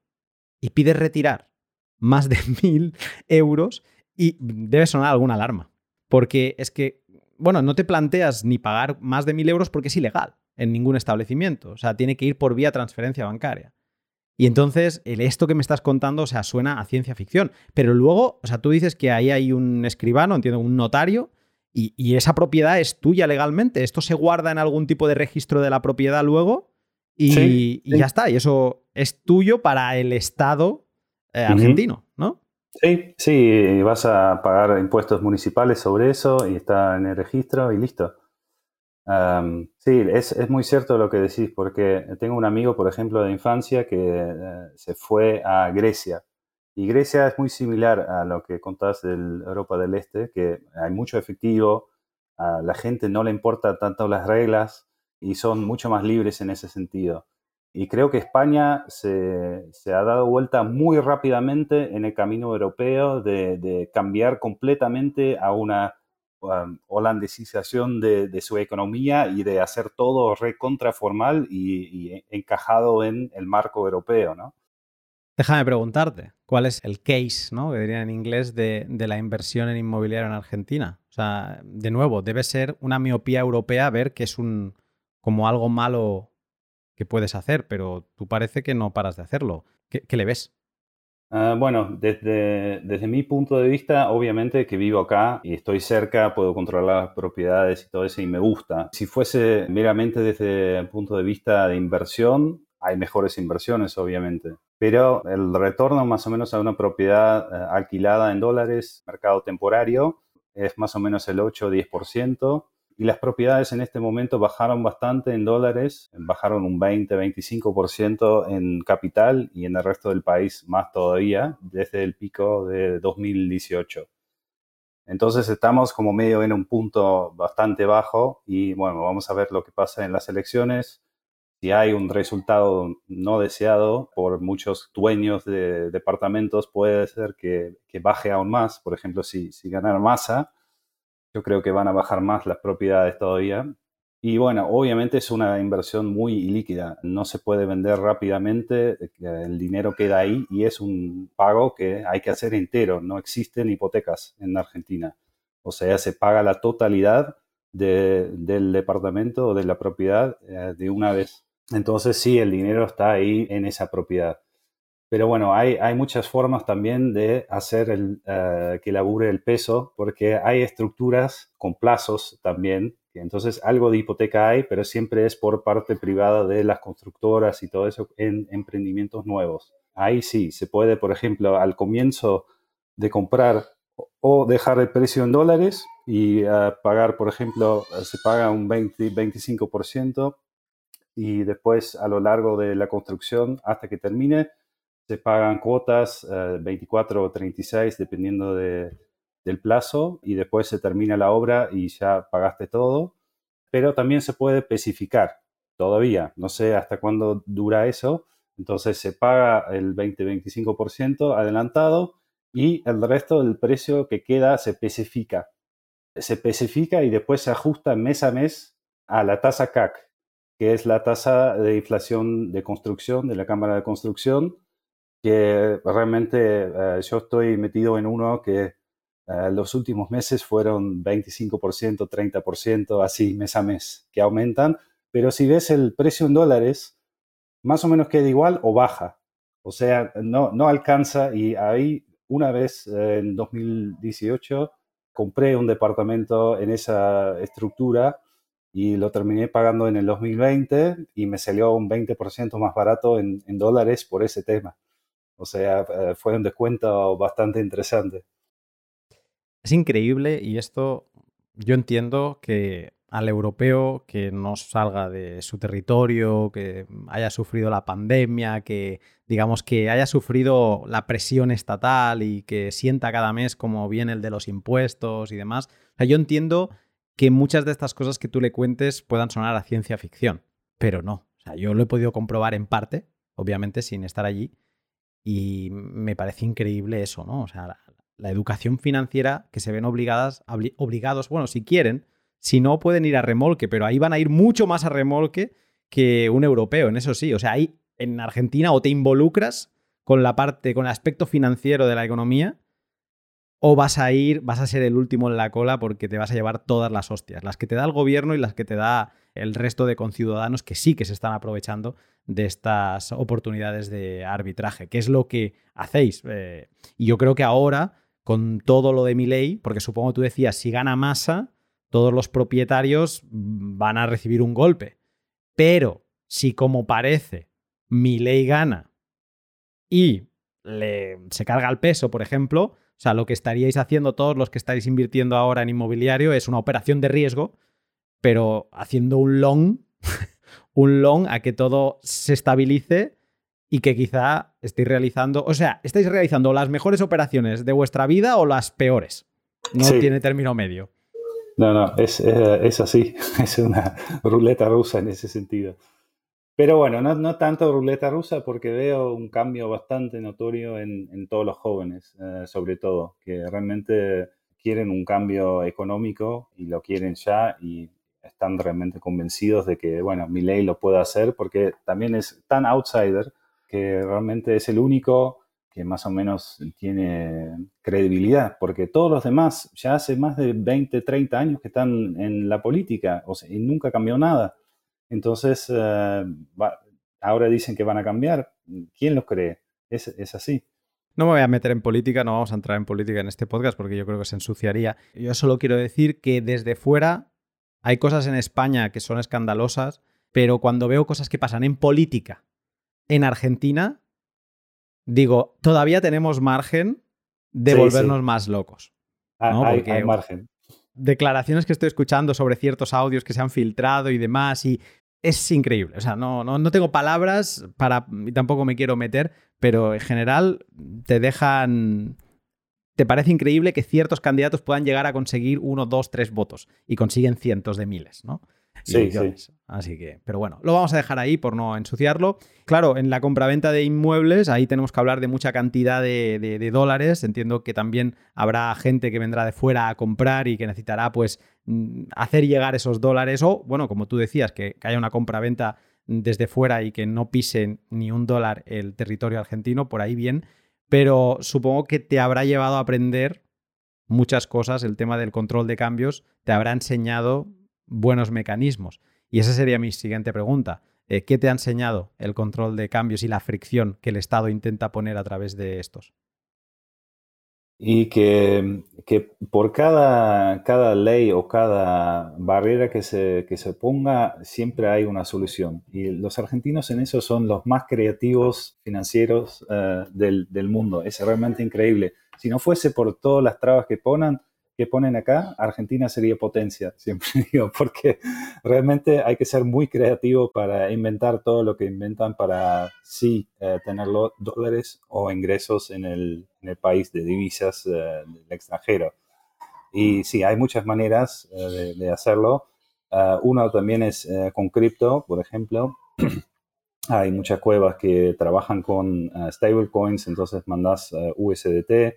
Speaker 2: y pides retirar más de mil euros y debe sonar alguna alarma. Porque es que, bueno, no te planteas ni pagar más de mil euros porque es ilegal en ningún establecimiento. O sea, tiene que ir por vía transferencia bancaria. Y entonces, esto que me estás contando, o sea, suena a ciencia ficción. Pero luego, o sea, tú dices que ahí hay un escribano, entiendo, un notario, y, esa propiedad es tuya legalmente. Esto se guarda en algún tipo de registro de la propiedad luego y, ya está. Y eso es tuyo para el Estado eh, argentino, ¿no?
Speaker 1: Sí, sí, vas a pagar impuestos municipales sobre eso y está en el registro y listo sí, es, muy cierto lo que decís, porque tengo un amigo, por ejemplo, de infancia que eh, se fue a Grecia. Y Grecia es muy similar a lo que contás de Europa del Este, que hay mucho efectivo, a la gente no le importa tanto las reglas y son mucho más libres en ese sentido. Y creo que España se, ha dado vuelta muy rápidamente en el camino europeo de cambiar completamente a una um, holandesización de, su economía y de hacer todo recontraformal y, y encajado en el marco europeo, ¿no?
Speaker 2: Déjame preguntarte, ¿cuál es el case, ¿no? que diría en inglés, de, de, la inversión en inmobiliario en Argentina? O sea, de nuevo, debe ser una miopía europea ver que es un como algo malo que puedes hacer, pero tú parece que no paras de hacerlo. qué le ves?
Speaker 1: Ah, bueno, desde, desde mi punto de vista, obviamente que vivo acá y estoy cerca, puedo controlar las propiedades y todo eso y me gusta. Si fuese meramente desde el punto de vista de inversión, hay mejores inversiones, obviamente. Pero el retorno más o menos a una propiedad eh, alquilada en dólares, mercado temporario, es más o menos el 8 o 10% y las propiedades en este momento bajaron bastante en dólares, bajaron un 20-25% en capital y en el resto del país más todavía desde el pico de 2018. Entonces estamos como medio en un punto bastante bajo y bueno, vamos a ver lo que pasa en las elecciones. Si hay un resultado no deseado por muchos dueños de departamentos, puede ser que, baje aún más. Por ejemplo, si, si ganara masa, yo creo que van a bajar más las propiedades todavía. Y bueno, obviamente es una inversión muy líquida, no se puede vender rápidamente, el dinero queda ahí y es un pago que hay que hacer entero, no existen hipotecas en Argentina. O sea, se paga la totalidad del departamento o de la propiedad eh, de una vez. Entonces sí, el dinero está ahí en esa propiedad. Pero bueno, hay, hay muchas formas también de hacer el, eh, que labure el peso, porque hay estructuras con plazos también. Entonces, algo de hipoteca hay, pero siempre es por parte privada de las constructoras y todo eso en emprendimientos nuevos. Ahí sí, se puede, por ejemplo, al comienzo de comprar o dejar el precio en dólares y eh, pagar, por ejemplo, se paga un 20, 25% y después a lo largo de la construcción hasta que termine se pagan cuotas 24 eh, o 36 dependiendo del plazo y después se termina la obra y ya pagaste todo. Pero también se puede especificar todavía, no sé hasta cuándo dura eso. Entonces se paga el 20-25% adelantado y el resto del precio que queda se especifica. Se especifica y después se ajusta mes a mes a la tasa CAC, que es la tasa de inflación de construcción de la Cámara de Construcción, que realmente eh, yo estoy metido en uno que eh, los últimos meses fueron 25%, 30%, así mes a mes, que aumentan, pero si ves el precio en dólares, más o menos queda igual o baja. O sea, no, no alcanza y ahí una vez eh, en 2018 compré un departamento en esa estructura y lo terminé pagando en el 2020 y me salió un 20% más barato en, dólares por ese tema. O sea, eh, fue un descuento bastante interesante.
Speaker 2: Es increíble y esto yo entiendo que al europeo que no salga de su territorio, que haya sufrido la pandemia, que digamos que haya sufrido la presión estatal y que sienta cada mes como viene el de los impuestos y demás. O sea, yo entiendo que muchas de estas cosas que tú le cuentes puedan sonar a ciencia ficción, pero no. O sea, yo lo he podido comprobar en parte, obviamente sin estar allí, y me parece increíble eso, ¿no? O sea, la, educación financiera que se ven obligadas, obligados, bueno, si quieren, si no pueden ir a remolque, pero ahí van a ir mucho más a remolque que un europeo, en eso sí. O sea, ahí en Argentina o te involucras con la parte, con el aspecto financiero de la economía, o vas a ir, vas a ser el último en la cola porque te vas a llevar todas las hostias, las que te da el gobierno y las que te da el resto de conciudadanos que sí que se están aprovechando de estas oportunidades de arbitraje, que es lo que hacéis. Eh, y yo creo que ahora, con todo lo de mi ley, porque supongo tú decías, si gana masa, todos los propietarios van a recibir un golpe. Pero si como parece mi ley gana y le, se carga el peso, por ejemplo, o sea, lo que estaríais haciendo todos los que estáis invirtiendo ahora en inmobiliario es una operación de riesgo, pero haciendo un long, un long a que todo se estabilice y que quizá estéis realizando, o sea, estáis realizando las mejores operaciones de vuestra vida o las peores. No tiene término medio.
Speaker 1: No, no, es, eh, es, así, es una ruleta rusa en ese sentido. Pero bueno, no, no tanto ruleta rusa porque veo un cambio bastante notorio en, en todos los jóvenes, eh, sobre todo, que realmente quieren un cambio económico y lo quieren ya y están realmente convencidos de que, bueno, mi ley lo puede hacer porque también es tan outsider que realmente es el único que más o menos tiene credibilidad, porque todos los demás ya hace más de 20, 30 años que están en la política o sea, y nunca cambió nada. Entonces, eh, ahora dicen que van a cambiar. ¿Quién lo cree? Es, es así.
Speaker 2: No me voy a meter en política, no vamos a entrar en política en este podcast porque yo creo que se ensuciaría. Yo solo quiero decir que desde fuera hay cosas en España que son escandalosas, pero cuando veo cosas que pasan en política en Argentina, digo, todavía tenemos margen de volvernos más locos.
Speaker 1: Ah, hay, margen.
Speaker 2: Declaraciones que estoy escuchando sobre ciertos audios que se han filtrado y demás, y es increíble. O sea, no, no, no tengo palabras para. y tampoco me quiero meter, pero en general te dejan. Te parece increíble que ciertos candidatos puedan llegar a conseguir uno, dos, tres votos y consiguen cientos de miles, ¿no?
Speaker 1: Sí, sí.
Speaker 2: Así que, pero bueno, lo vamos a dejar ahí por no ensuciarlo. Claro, en la compraventa de inmuebles, ahí tenemos que hablar de mucha cantidad de, dólares. Entiendo que también habrá gente que vendrá de fuera a comprar y que necesitará, pues, mm, hacer llegar esos dólares. O, bueno, como tú decías, que, que haya una compraventa desde fuera y que no pise ni un dólar el territorio argentino, por ahí bien. Pero supongo que te habrá llevado a aprender muchas cosas, el tema del control de cambios, te habrá enseñado buenos mecanismos. Y esa sería mi siguiente pregunta. Eh, ¿Qué te ha enseñado el control de cambios y la fricción que el Estado intenta poner a través de estos?
Speaker 1: Y que, que por cada, cada, ley o cada barrera que se, que se ponga, siempre hay una solución. Y los argentinos en eso son los más creativos financieros eh, del, del, mundo. Es realmente increíble. Si no fuese por todas las trabas que ponen, que ponen acá, Argentina sería potencia, siempre digo, porque realmente hay que ser muy creativo para inventar todo lo que inventan para sí eh, tener dólares o ingresos en el, en el país de divisas eh, del extranjero. Y sí, hay muchas maneras eh, de, hacerlo. uno también es con cripto, por ejemplo. hay muchas cuevas que trabajan con stablecoins, entonces mandas USDT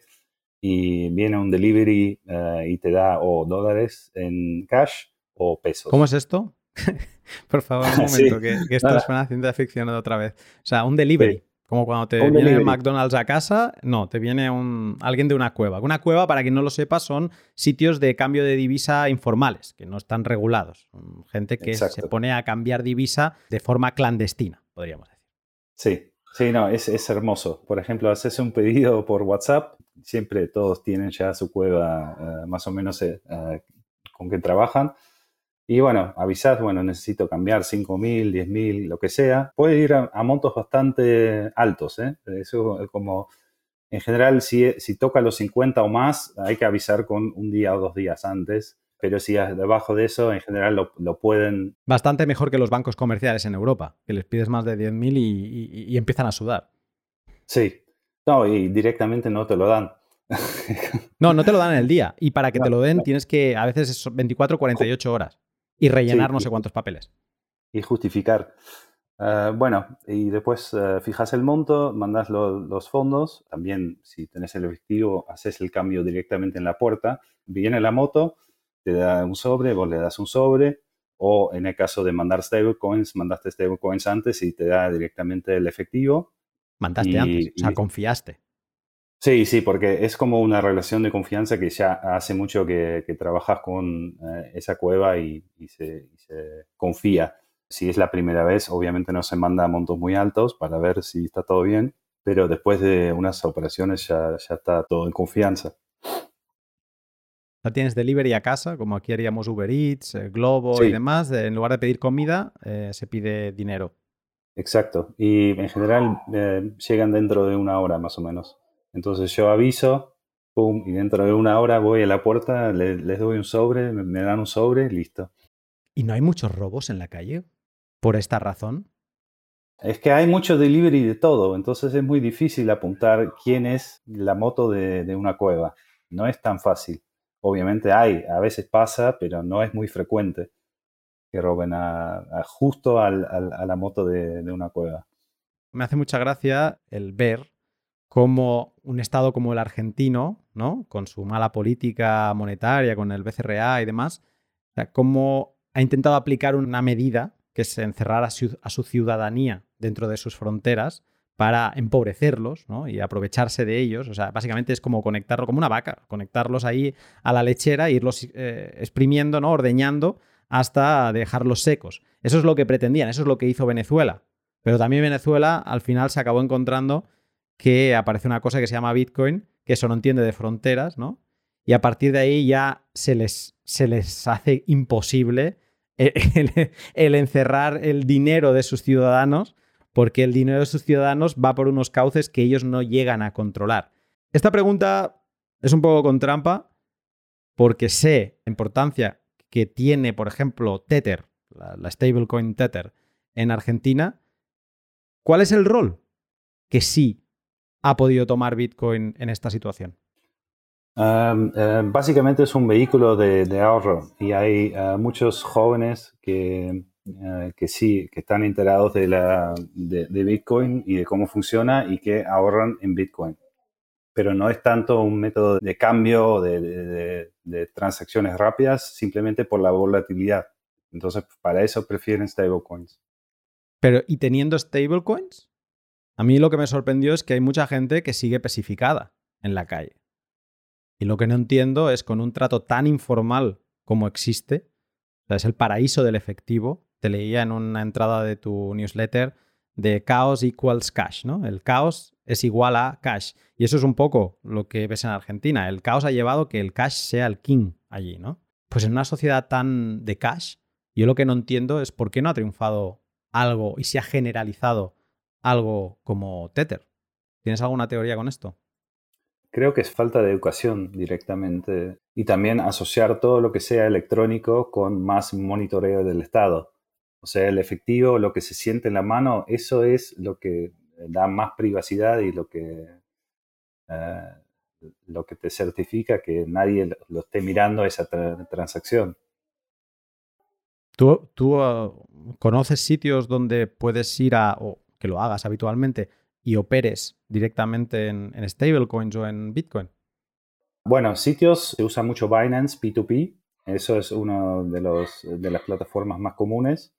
Speaker 1: y viene un delivery eh, y te da o dólares en cash o pesos.
Speaker 2: ¿Cómo es esto? Por favor, un momento, que, esto suena a ciencia ficción otra vez. O sea, un delivery. Como cuando te viene el McDonald's a casa, no, te viene un, alguien de una cueva. Una cueva, para quien no lo sepa, son sitios de cambio de divisa informales, que no están regulados. Gente que se pone a cambiar divisa de forma clandestina, podríamos decir.
Speaker 1: Sí, sí, no, es, es hermoso. Por ejemplo, haces un pedido por WhatsApp siempre todos tienen ya su cueva eh, más o menos eh, con que trabajan. Y bueno, avisás, bueno, necesito cambiar 5.000, 10.000, lo que sea. Puede ir a, montos bastante altos. ¿eh? Eso es como, en general, si, si toca los 50 o más, hay que avisar con un día o dos días antes. Pero si debajo de eso, en general lo, pueden...
Speaker 2: Bastante mejor que los bancos comerciales en Europa, que les pides más de 10.000 y, y empiezan a sudar.
Speaker 1: Sí, no, y directamente no te lo dan.
Speaker 2: no, no te lo dan en el día. Y para que te lo den tienes que, a veces es 24 48 horas. Y rellenar no sé cuántos papeles.
Speaker 1: Y justificar. Eh, bueno, y después eh, fijas el monto, mandas los fondos. También, si tenés el efectivo, haces el cambio directamente en la puerta. Viene la moto, te da un sobre, vos le das un sobre. O en el caso de mandar stablecoins, mandaste stablecoins antes y te da directamente el efectivo.
Speaker 2: Mandaste antes, o sea, confiaste.
Speaker 1: Sí, sí, porque es como una relación de confianza que ya hace mucho que, trabajas con eh, esa cueva y, se, confía. Si es la primera vez, obviamente no se manda a montos muy altos para ver si está todo bien, pero después de unas operaciones ya, está todo en confianza.
Speaker 2: Ya tienes delivery a casa, como aquí haríamos Uber Eats, eh, Globo y demás. En lugar de pedir comida, eh, se pide dinero.
Speaker 1: Exacto. Y en general llegan dentro de una hora más o menos. Entonces yo aviso, pum, y dentro de una hora voy a la puerta, les, doy un sobre, me, dan un sobre, listo.
Speaker 2: ¿Y no hay muchos robos en la calle por esta razón?
Speaker 1: Es que hay mucho delivery de todo, entonces es muy difícil apuntar quién es la moto de, una cueva. No es tan fácil. Obviamente hay, a veces pasa, pero no es muy frecuente que roben a, justo a la moto de, una cueva.
Speaker 2: Me hace mucha gracia el ver como un Estado como el argentino, ¿no? con su mala política monetaria, con el BCRA y demás, cómo ha intentado aplicar una medida que es encerrar a su, ciudadanía dentro de sus fronteras para empobrecerlos y aprovecharse de ellos. O sea, básicamente es como conectarlo, como una vaca, conectarlos ahí a la lechera e irlos eh, exprimiendo, ¿no? ordeñando hasta dejarlos secos. Eso es lo que pretendían, eso es lo que hizo Venezuela. Pero también Venezuela al final se acabó encontrando que aparece una cosa que se llama Bitcoin, que eso no entiende de fronteras, ¿no? Y a partir de ahí ya se les, se les hace imposible el, encerrar el dinero de sus ciudadanos, porque el dinero de sus ciudadanos va por unos cauces que ellos no llegan a controlar. Esta pregunta es un poco con trampa, porque sé la importancia que tiene, por ejemplo, Tether, la, stablecoin Tether, en Argentina. ¿Cuál es el rol que sí ha podido tomar Bitcoin en esta situación?
Speaker 1: Eh, básicamente es un vehículo de, ahorro y hay eh, muchos jóvenes que, eh, que, sí, que están enterados de, la, de, Bitcoin y de cómo funciona y que ahorran en Bitcoin. Pero no es tanto un método de cambio de, de transacciones rápidas, simplemente por la volatilidad. Entonces, para eso prefieren stablecoins.
Speaker 2: Pero, ¿y teniendo stablecoins? A mí lo que me sorprendió es que hay mucha gente que sigue pesificada en la calle. Y lo que no entiendo es con un trato tan informal como existe, o sea, es el paraíso del efectivo. Te leía en una entrada de tu newsletter de chaos equals cash, ¿no? El caos es igual a cash. Y eso es un poco lo que ves en Argentina. El caos ha llevado que el cash sea el king allí, ¿no? Pues en una sociedad tan de cash, yo lo que no entiendo es por qué no ha triunfado algo y se ha generalizado algo como Tether. ¿Tienes alguna teoría con esto?
Speaker 1: Creo que es falta de educación directamente y también asociar todo lo que sea electrónico con más monitoreo del Estado. O sea, el efectivo, lo que se siente en la mano, eso es lo que da más privacidad y lo que, eh, lo que te certifica que nadie lo esté mirando esa transacción.
Speaker 2: ¿Tú, tú ah, conoces sitios donde puedes ir a, que lo hagas habitualmente y operes directamente en, stablecoins o en Bitcoin?
Speaker 1: Bueno, sitios se usa mucho Binance P2P, eso es una de, los, de las plataformas más comunes.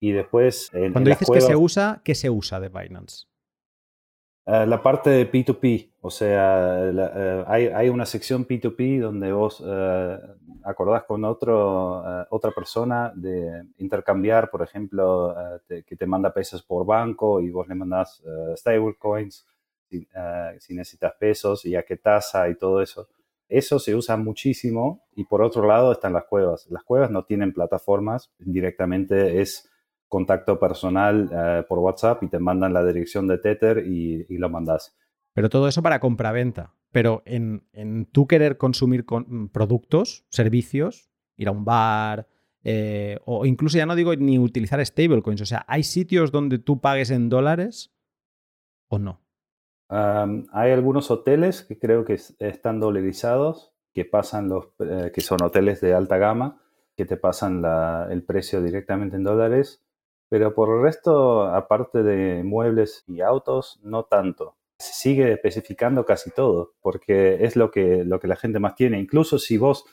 Speaker 1: Y después...
Speaker 2: Cuando dices que se usa, ¿qué se usa de Binance?
Speaker 1: Eh, la parte de P2P, o sea, eh, hay, una sección P2P donde vos uh, acordás con otro, otra persona de intercambiar, por ejemplo, que te manda pesos por banco y vos le mandás stablecoins si, si, necesitas pesos y a qué tasa y todo eso. Eso se usa muchísimo y por otro lado están las cuevas. Las cuevas no tienen plataformas, directamente es contacto personal eh, por WhatsApp y te mandan la dirección de Tether y, lo mandas.
Speaker 2: Pero todo eso para compraventa. Pero en, en tú querer consumir con, productos, servicios, ir a un bar, eh, o incluso ya no digo ni utilizar stablecoins, o sea, ¿hay sitios donde tú pagues en dólares o no?
Speaker 1: hay algunos hoteles que creo que están dolarizados, que pasan los, eh, que son hoteles de alta gama, que te pasan el precio directamente en dólares, pero por el resto, aparte de muebles y autos, no tanto. Se sigue especificando casi todo, porque es lo que, lo que la gente más tiene. Incluso si vos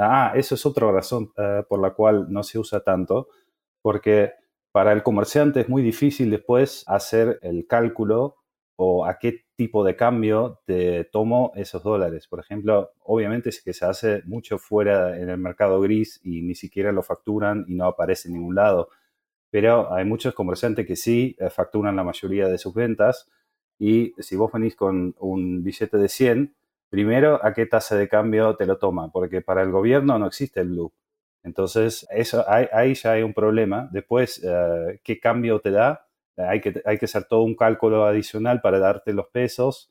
Speaker 1: Ah, eso es otra razón eh, por la cual no se usa tanto, porque para el comerciante es muy difícil después hacer el cálculo o a qué tipo de cambio te tomo esos dólares. Por ejemplo, obviamente es que se hace mucho fuera en el mercado gris y ni siquiera lo facturan y no aparece en ningún lado. Pero hay muchos comerciantes que sí eh, facturan la mayoría de sus ventas y si vos venís con un billete de 100, primero, ¿a qué tasa de cambio te lo toma? Porque para el gobierno no existe el blue. Entonces, eso, ahí, ya hay un problema. Después, eh, ¿qué cambio te da? hay, que, hay que hacer todo un cálculo adicional para darte los pesos.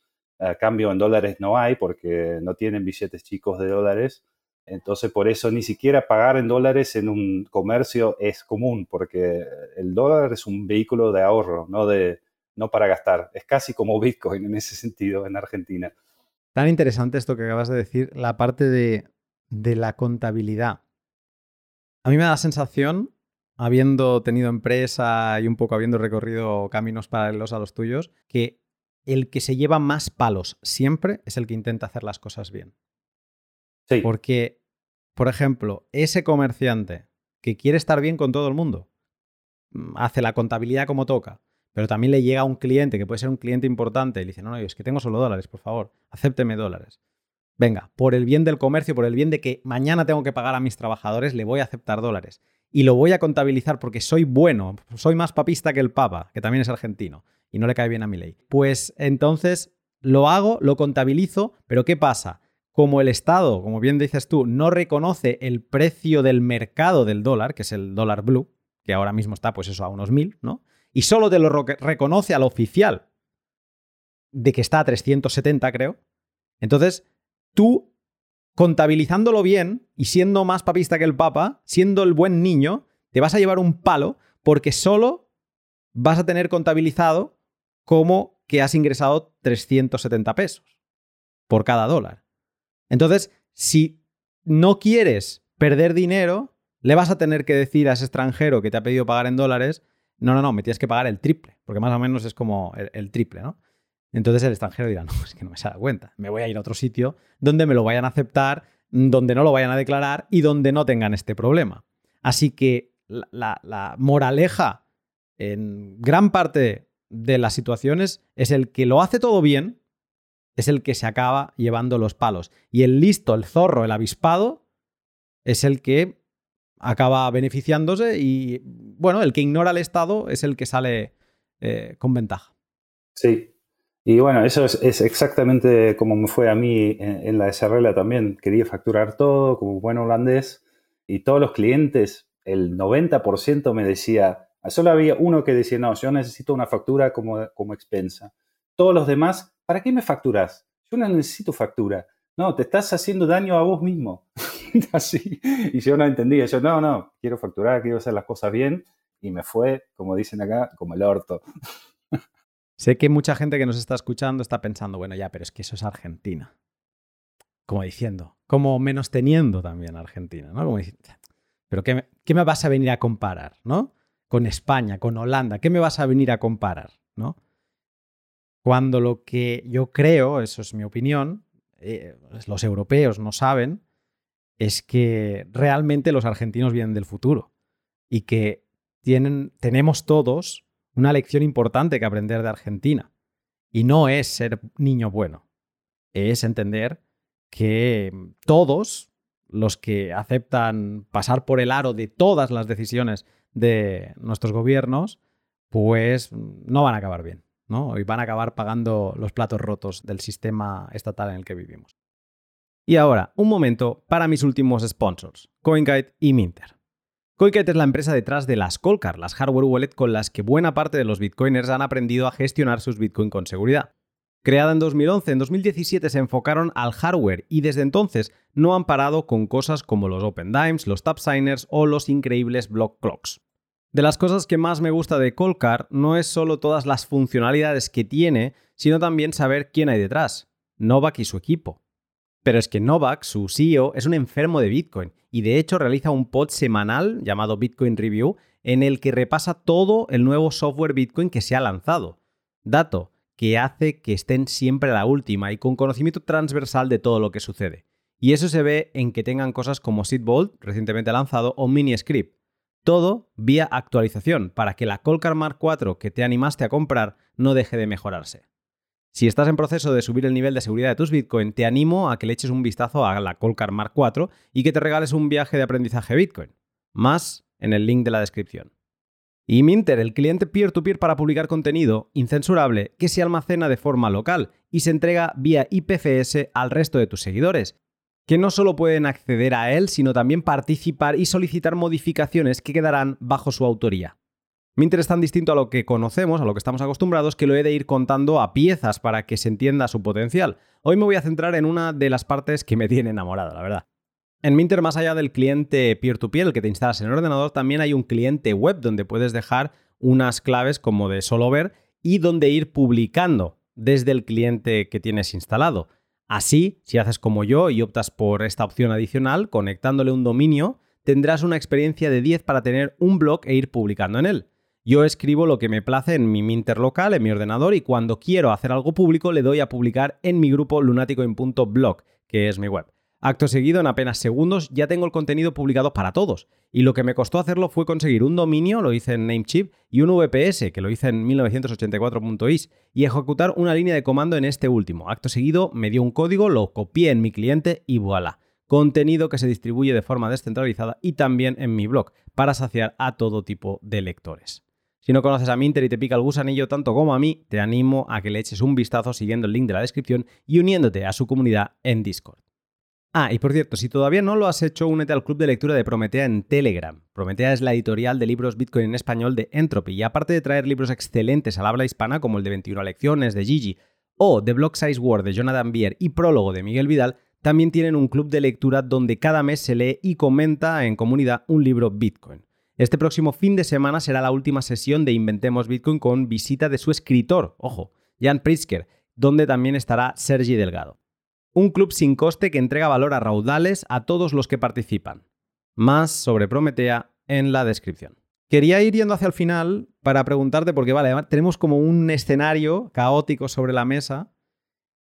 Speaker 1: cambio en dólares no hay porque no tienen billetes chicos de dólares. Entonces, por eso ni siquiera pagar en dólares en un comercio es común, porque el dólar es un vehículo de ahorro, no, de, no para gastar. Es casi como Bitcoin en ese sentido en Argentina.
Speaker 2: Tan interesante esto que acabas de decir, la parte de, la contabilidad. A mí me da la sensación, habiendo tenido empresa y un poco habiendo recorrido caminos paralelos a los tuyos, que el que se lleva más palos siempre es el que intenta hacer las cosas bien. Porque, por ejemplo, ese comerciante que quiere estar bien con todo el mundo, mm, hace la contabilidad como toca, pero también le llega a un cliente que puede ser un cliente importante y le dice, no, no, es que tengo solo dólares, por favor, acépteme dólares. Venga, por el bien del comercio, por el bien de que mañana tengo que pagar a mis trabajadores, le voy a aceptar dólares. Y lo voy a contabilizar porque soy bueno, soy más papista que el Papa, que también es argentino, y no le cae bien a mi ley. Pues entonces lo hago, lo contabilizo, pero ¿qué pasa? Como el Estado, como bien dices tú, no reconoce el precio del mercado del dólar, que es el dólar blue, que ahora mismo está pues eso a unos mil, ¿no? y solo te lo reconoce al oficial de que está a 370, creo. Entonces, tú, contabilizándolo bien y siendo más papista que el Papa, siendo el buen niño, te vas a llevar un palo porque solo vas a tener contabilizado como que has ingresado 370 pesos por cada dólar. Entonces, si no quieres perder dinero, le vas a tener que decir a ese extranjero que te ha pedido pagar en dólares, no, no, no, me tienes que pagar el triple, porque más o menos es como el, triple, ¿no? Entonces el extranjero dirá, no, es que no me se da cuenta, me voy a ir a otro sitio donde me lo vayan a aceptar, donde no lo vayan a declarar y donde no tengan este problema. Así que la, moraleja en gran parte de las situaciones es el que lo hace todo bien, es el que se acaba llevando los palos. Y el listo, el zorro, el avispado, es el que acaba beneficiándose y, bueno, el que ignora al Estado es el que sale eh, con ventaja.
Speaker 1: Sí. Y bueno, eso es, exactamente como me fue a mí en, la SRL también. Quería facturar todo como buen holandés y todos los clientes, el 90% me decía, solo había uno que decía, no, yo necesito una factura como, como expensa. Todos los demás, ¿para qué me facturas? Yo no necesito factura. No, te estás haciendo daño a vos mismo. así. Y yo no entendía, yo no, no, quiero facturar, quiero hacer las cosas bien. Y me fue, como dicen acá, como el orto.
Speaker 2: sé que mucha gente que nos está escuchando está pensando, bueno, ya, pero es que eso es Argentina. Como diciendo, como menos teniendo también Argentina, ¿no? Como diciendo, pero qué me, ¿qué me vas a venir a comparar, ¿no? Con España, con Holanda, ¿qué me vas a venir a comparar, ¿no? Cuando lo que yo creo, eso es mi opinión, eh, los europeos no saben, es que realmente los argentinos vienen del futuro y que tienen, tenemos todos una lección importante que aprender de Argentina. Y no es ser niño bueno, es entender que todos los que aceptan pasar por el aro de todas las decisiones de nuestros gobiernos, pues no van a acabar bien, ¿no? Y van a acabar pagando los platos rotos del sistema estatal en el que vivimos. Y ahora, un momento para mis últimos sponsors, CoinKite y Minter. CoinKite es la empresa detrás de las Colcar, las hardware wallet con las que buena parte de los bitcoiners han aprendido a gestionar sus bitcoin con seguridad. Creada en 2011, en 2017 se enfocaron al hardware y desde entonces no han parado con cosas como los Open Dimes, los Tap Signers o los increíbles Block Clocks. De las cosas que más me gusta de Colcar no es solo todas las funcionalidades que tiene, sino también saber quién hay detrás, Novak y su equipo. Pero es que Novak, su CEO, es un enfermo de Bitcoin y de hecho realiza un pod semanal llamado Bitcoin Review en el que repasa todo el nuevo software Bitcoin que se ha lanzado. Dato que hace que estén siempre a la última y con conocimiento transversal de todo lo que sucede. Y eso se ve en que tengan cosas como Seedbolt, recientemente lanzado, o MiniScript. Todo vía actualización, para que la Colcar Mark IV que te animaste a comprar no deje de mejorarse. Si estás en proceso de subir el nivel de seguridad de tus Bitcoin, te animo a que le eches un vistazo a la Colcar Mark IV y que te regales un viaje de aprendizaje Bitcoin. Más en el link de la descripción. Y Minter, el cliente peer-to-peer para publicar contenido incensurable que se almacena de forma local y se entrega vía IPFS al resto de tus seguidores, que no solo pueden acceder a él, sino también participar y solicitar modificaciones que quedarán bajo su autoría. Minter es tan distinto a lo que conocemos, a lo que estamos acostumbrados, que lo he de ir contando a piezas para que se entienda su potencial. Hoy me voy a centrar en una de las partes que me tiene enamorado, la verdad. En Minter, más allá del cliente peer-to-peer, el que te instalas en el ordenador, también hay un cliente web donde puedes dejar unas claves como de solo ver y donde ir publicando desde el cliente que tienes instalado. Así, si haces como yo y optas por esta opción adicional, conectándole un dominio, tendrás una experiencia de 10 para tener un blog e ir publicando en él. Yo escribo lo que me place en mi Minter local, en mi ordenador, y cuando quiero hacer algo público le doy a publicar en mi grupo lunaticoin.blog, que es mi web. Acto seguido, en apenas segundos, ya tengo el contenido publicado para todos. Y lo que me costó hacerlo fue conseguir un dominio, lo hice en Namecheap, y un VPS, que lo hice en 1984.is, y ejecutar una línea de comando en este último. Acto seguido, me dio un código, lo copié en mi cliente y voilà. Contenido que se distribuye de forma descentralizada y también en mi blog, para saciar a todo tipo de lectores. Si no conoces a Minter y te pica el gusanillo tanto como a mí, te animo a que le eches un vistazo siguiendo el link de la descripción y uniéndote a su comunidad en Discord. Ah, y por cierto, si todavía no lo has hecho, únete al club de lectura de Prometea en Telegram. Prometea es la editorial de libros Bitcoin en español de Entropy y aparte de traer libros excelentes al habla hispana como el de 21 lecciones de Gigi o The Block Size Word de Jonathan Bier y Prólogo de Miguel Vidal, también tienen un club de lectura donde cada mes se lee y comenta en comunidad un libro Bitcoin. Este próximo fin de semana será la última sesión de Inventemos Bitcoin con visita de su escritor, ojo, Jan Pritzker, donde también estará Sergi Delgado. Un club sin coste que entrega valor a raudales a todos los que participan. Más sobre Prometea en la descripción. Quería ir yendo hacia el final para preguntarte, porque vale, tenemos como un escenario caótico sobre la mesa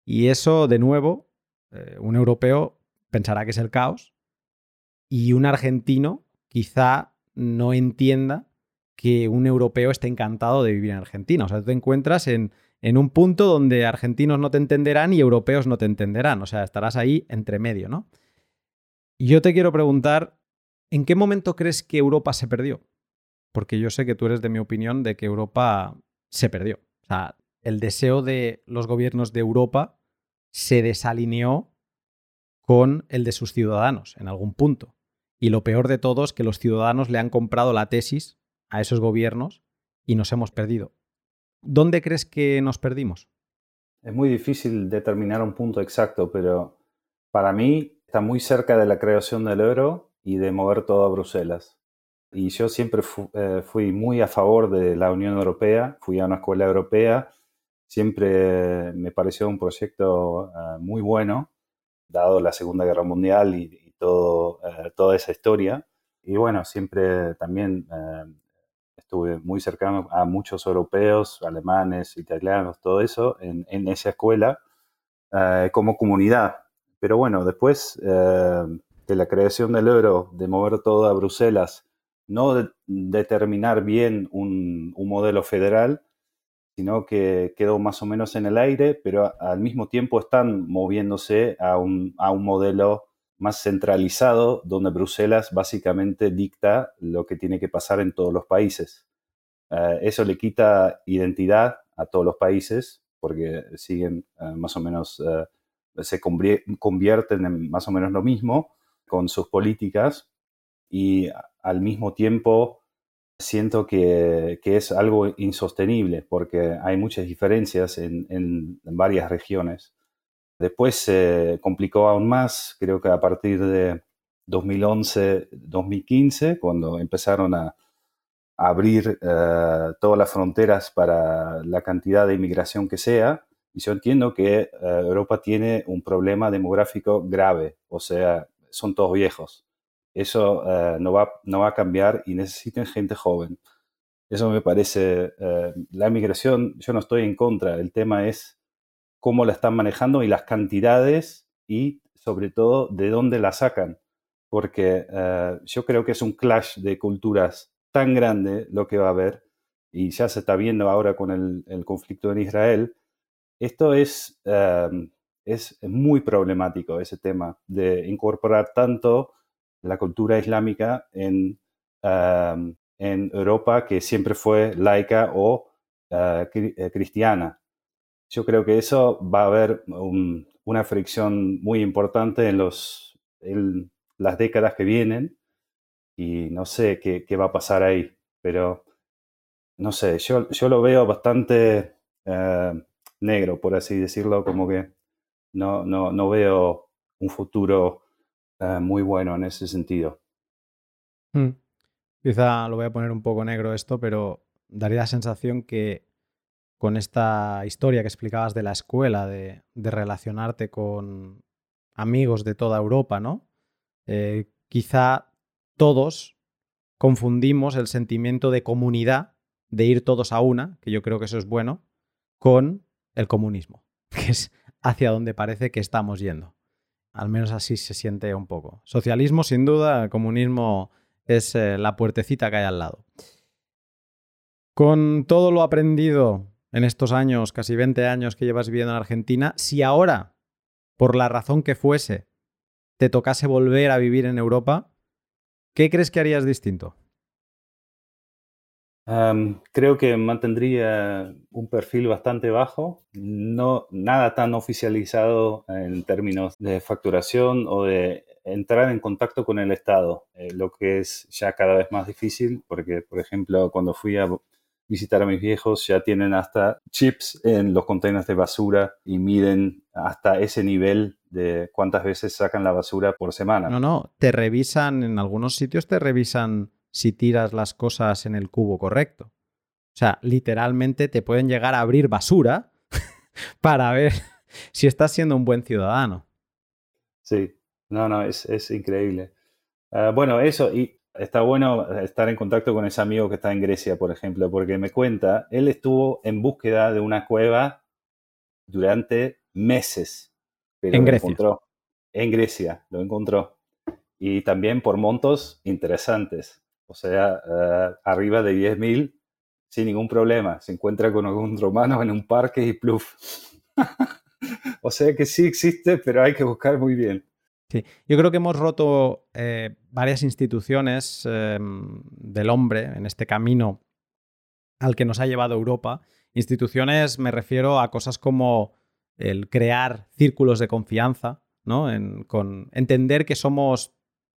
Speaker 2: y eso, de nuevo, eh, un europeo pensará que es el caos y un argentino quizá no entienda que un europeo esté encantado de vivir en Argentina. O sea, tú te encuentras en, en un punto donde argentinos no te entenderán y europeos no te entenderán. O sea, estarás ahí entre medio, ¿no? yo te quiero preguntar, ¿en qué momento crees que Europa se perdió? Porque yo sé que tú eres de mi opinión de que Europa se perdió. O sea, el deseo de los gobiernos de Europa se desalineó con el de sus ciudadanos en algún punto. Y lo peor de todo es que los ciudadanos le han comprado la tesis a esos gobiernos y nos hemos perdido. ¿Dónde crees que nos perdimos?
Speaker 1: Es muy difícil determinar un punto exacto, pero para mí está muy cerca de la creación del euro y de mover todo a Bruselas. Y yo siempre eh, fui muy a favor de la Unión Europea, fui a una escuela europea, siempre me pareció un proyecto eh, muy bueno, dado la Segunda Guerra Mundial y, eh, toda esa historia. Y bueno, siempre también estuve muy cercano a muchos europeos, alemanes, italianos, todo eso, en, en esa escuela eh, como comunidad. Pero bueno, después de la creación del euro, de mover todo a Bruselas, no determinar bien un, un, modelo federal, sino que quedó más o menos en el aire, pero al mismo tiempo están moviéndose a un, a un modelo más centralizado, donde Bruselas básicamente dicta lo que tiene que pasar en todos los países. Eh, eso le quita identidad a todos los países, porque siguen eh, más o menos eh, se convierten en más o menos lo mismo con sus políticas y al mismo tiempo siento que, es algo insostenible porque hay muchas diferencias en, varias regiones. Después se complicó aún más, creo que a partir de 2011-2015, cuando empezaron a, abrir eh, todas las fronteras para la cantidad de inmigración que sea. Y yo entiendo que eh, Europa tiene un problema demográfico grave, o sea, son todos viejos. Eso eh, no, va, no va a cambiar y necesitan gente joven. Eso me parece, la inmigración, yo no estoy en contra, el tema es cómo la están manejando y las cantidades y sobre todo de dónde la sacan, porque yo creo que es un clash de culturas tan grande lo que va a haber, y ya se está viendo ahora con el, conflicto en Israel, esto es, em, es muy problemático, ese tema de incorporar tanto la cultura islámica en, em, en Europa, que siempre fue laica o eh, eh, cristiana. Yo creo que eso va a haber una fricción muy importante en, los, las décadas que vienen y no sé qué, va a pasar ahí, pero no sé, yo, yo lo veo bastante eh, negro, por así decirlo, como que no, no, no veo un futuro eh, muy bueno en ese sentido.
Speaker 2: Hmm. Quizá lo voy a poner un poco negro esto, pero daría la sensación que con esta historia que explicabas de la escuela, de, relacionarte con amigos de toda Europa, ¿no? Eh, quizá todos confundimos el sentimiento de comunidad, de ir todos a una, que yo creo que eso es bueno, con el comunismo, que es hacia donde parece que estamos yendo. Al menos así se siente un poco. Socialismo, sin duda, el comunismo es eh, la puertecita que hay al lado. Con todo lo aprendido en estos años, casi 20 años que llevas viviendo en Argentina, si ahora, por la razón que fuese, te tocase volver a vivir en Europa, ¿Qué crees que harías distinto?
Speaker 1: creo que mantendría un perfil bastante bajo, no nada tan oficializado en términos de facturación o de entrar en contacto con el Estado, eh, lo que es ya cada vez más difícil, porque, por ejemplo, cuando fui a visitar a mis viejos, ya tienen hasta chips en los contenedores de basura y miden hasta ese nivel de cuántas veces sacan la basura por semana.
Speaker 2: No, no, te revisan, en algunos sitios te revisan si tiras las cosas en el cubo correcto. O sea, literalmente te pueden llegar a abrir basura para ver si estás siendo un buen ciudadano.
Speaker 1: Sí, no, no, es, increíble. Ah, bueno, eso, y está bueno estar en contacto con ese amigo que está en Grecia, por ejemplo, porque me cuenta, él estuvo en búsqueda de una cueva durante meses
Speaker 2: en Grecia.
Speaker 1: encontró. En Grecia, lo encontró. Y también por montos interesantes. O sea, eh, arriba de 10.000 sin ningún problema. Se encuentra con algún romano en un parque y pluf. o sea que sí existe, pero hay que buscar muy bien.
Speaker 2: Sí, yo creo que hemos roto eh, varias instituciones em, del hombre en este camino al que nos ha llevado Europa. Instituciones me refiero a cosas como el crear círculos de confianza, ¿no? con entender que somos,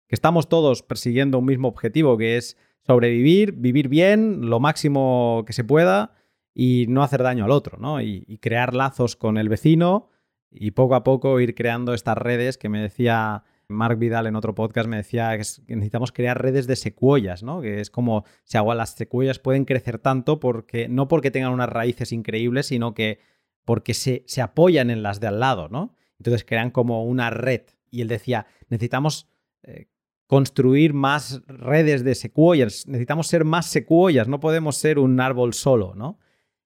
Speaker 2: que estamos todos persiguiendo un mismo objetivo, que es sobrevivir, vivir bien, lo máximo que se pueda y no hacer daño al otro, ¿no? Y, crear lazos con el vecino y poco a poco ir creando estas redes que me decía Mark Vidal en otro podcast, me decía que necesitamos crear redes de secuoyas, ¿no? Que es como si agua, las secuoyas pueden crecer tanto porque no porque tengan unas raíces increíbles, sino que porque se, apoyan en las de al lado, ¿no? Entonces crean como una red. Y él decía, necesitamos eh, construir más redes de secuoyas, necesitamos ser más secuoyas, no podemos ser un árbol solo, ¿no?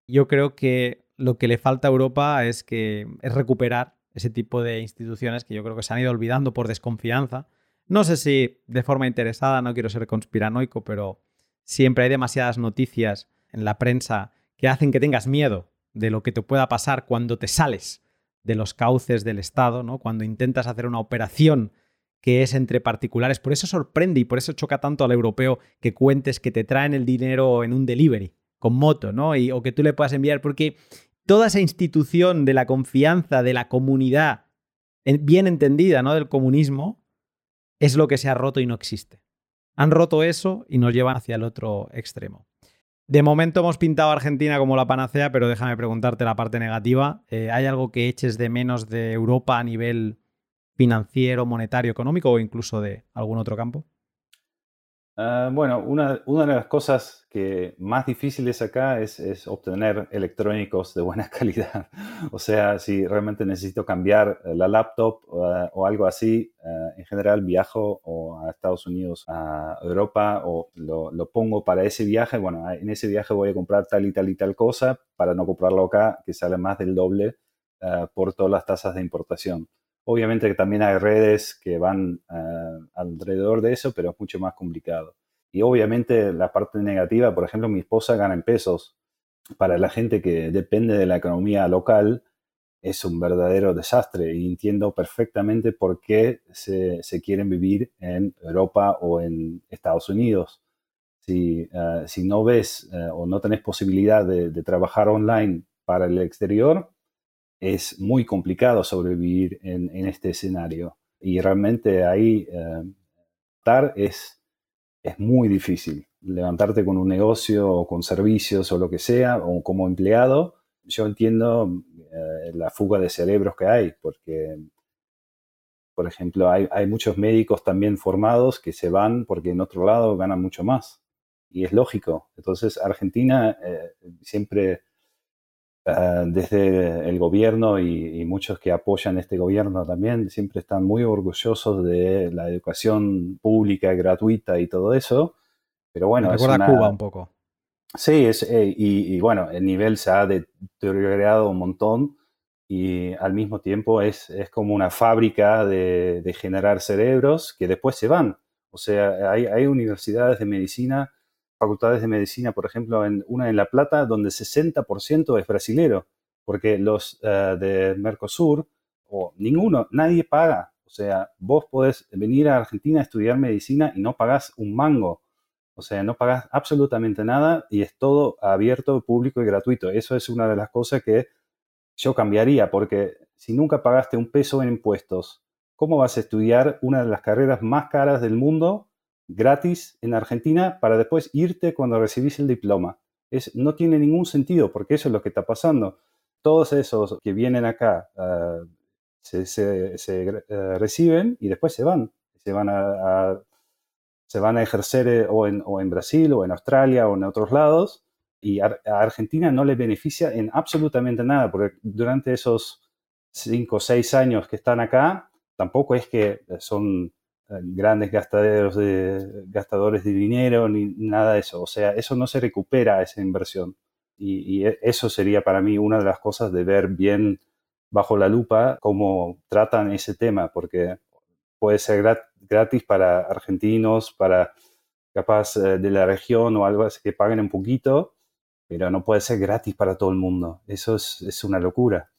Speaker 2: Yo creo que lo que le falta a Europa es que es recuperar ese tipo de instituciones que yo creo que se han ido olvidando por desconfianza. No sé si de forma interesada, no quiero ser conspiranoico, pero siempre hay demasiadas noticias en la prensa que hacen que tengas miedo de lo que te pueda pasar cuando te sales de los cauces del Estado, ¿no? cuando intentas hacer una operación que es entre particulares. Por eso sorprende y por eso choca tanto al europeo que cuentes que te traen el dinero en un delivery con moto, ¿no? Y, o que tú le puedas enviar, porque toda esa institución de la confianza, de la comunidad, bien entendida ¿no? del comunismo es lo que se ha roto y no existe. Han roto eso y nos llevan hacia el otro extremo. De momento hemos pintado a Argentina como la panacea, pero déjame preguntarte la parte negativa. Eh, ¿Hay algo que eches de menos de Europa a nivel financiero, monetario, económico o incluso de algún otro campo?
Speaker 1: Ah, bueno, una, de las cosas que más difíciles acá es, obtener electrónicos de buena calidad. o sea, si realmente necesito cambiar la laptop o algo así, ah, en general viajo a Estados Unidos, a Europa o lo, pongo para ese viaje. Bueno, en ese viaje voy a comprar tal y tal y tal cosa para no comprarlo acá, que sale más del doble ah, por todas las tasas de importación. Obviamente que también hay redes que van eh, alrededor de eso, pero es mucho más complicado. Y obviamente la parte negativa, por ejemplo, mi esposa gana en pesos. Para la gente que depende de la economía local, es un verdadero desastre y entiendo perfectamente por qué se, quieren vivir en Europa o en Estados Unidos. Si, eh, si no ves eh, o no tenés posibilidad de, trabajar online para el exterior, es muy complicado sobrevivir en, este escenario. Y realmente ahí eh, estar es, es muy difícil. Levantarte con un negocio o con servicios o lo que sea, o como empleado, yo entiendo eh, la fuga de cerebros que hay, porque, por ejemplo, hay, muchos médicos también formados que se van porque en otro lado ganan mucho más. Y es lógico. Entonces, Argentina eh, siempre Ah, desde el gobierno y, muchos que apoyan este gobierno también siempre están muy orgullosos de la educación pública gratuita y todo eso. Pero bueno,
Speaker 2: Me recuerda a Cuba un poco.
Speaker 1: Sí, es, eh, y, bueno, el nivel se ha deteriorado un montón y al mismo tiempo es, es como una fábrica de, de, generar cerebros que después se van. O sea, hay, hay universidades de medicina facultades de medicina, por ejemplo, en una en La Plata, donde 60% es brasilero, porque los eh, de Mercosur, o ninguno, nadie paga. O sea, vos podés venir a Argentina a estudiar medicina y no pagás un mango. O sea, no pagás absolutamente nada y es todo abierto, público y gratuito. Eso es una de las cosas que yo cambiaría, porque si nunca pagaste un peso en impuestos, ¿cómo vas a estudiar una de las carreras más caras del mundo gratis en Argentina para después irte cuando recibís el diploma. Es, no tiene ningún sentido porque eso es lo que está pasando. Todos esos que vienen acá ah, se, eh, reciben y después se van. Se van a, se van a ejercer eh, o, en, o, en, Brasil o en Australia o en otros lados y a, Argentina no le beneficia en absolutamente nada porque durante esos cinco o seis años que están acá tampoco es que son grandes gastadores de, gastadores de dinero ni nada de eso. O sea, eso no se recupera esa inversión. Y, e, eso sería para mí una de las cosas de ver bien bajo la lupa cómo tratan ese tema, porque puede ser gratis para argentinos, para capaz eh, de la región o algo así que paguen un poquito, pero no puede ser gratis para todo el mundo. Eso es, es una locura.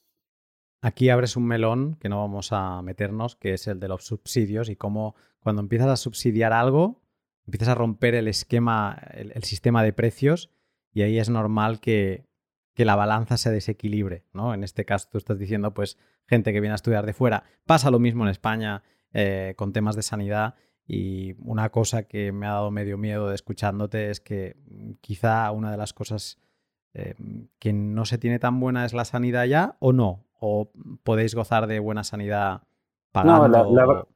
Speaker 2: Aquí abres un melón que no vamos a meternos, que es el de los subsidios y cómo cuando empiezas a subsidiar algo, empiezas a romper el esquema, el, sistema de precios y ahí es normal que, la balanza se desequilibre, ¿no? En este caso tú estás diciendo, pues, gente que viene a estudiar de fuera. Pasa lo mismo en España eh, con temas de sanidad y una cosa que me ha dado medio miedo de escuchándote es que mm, quizá una de las cosas eh, que no se tiene tan buena es la sanidad ya o no, o podéis gozar de buena sanidad pagando.
Speaker 1: No,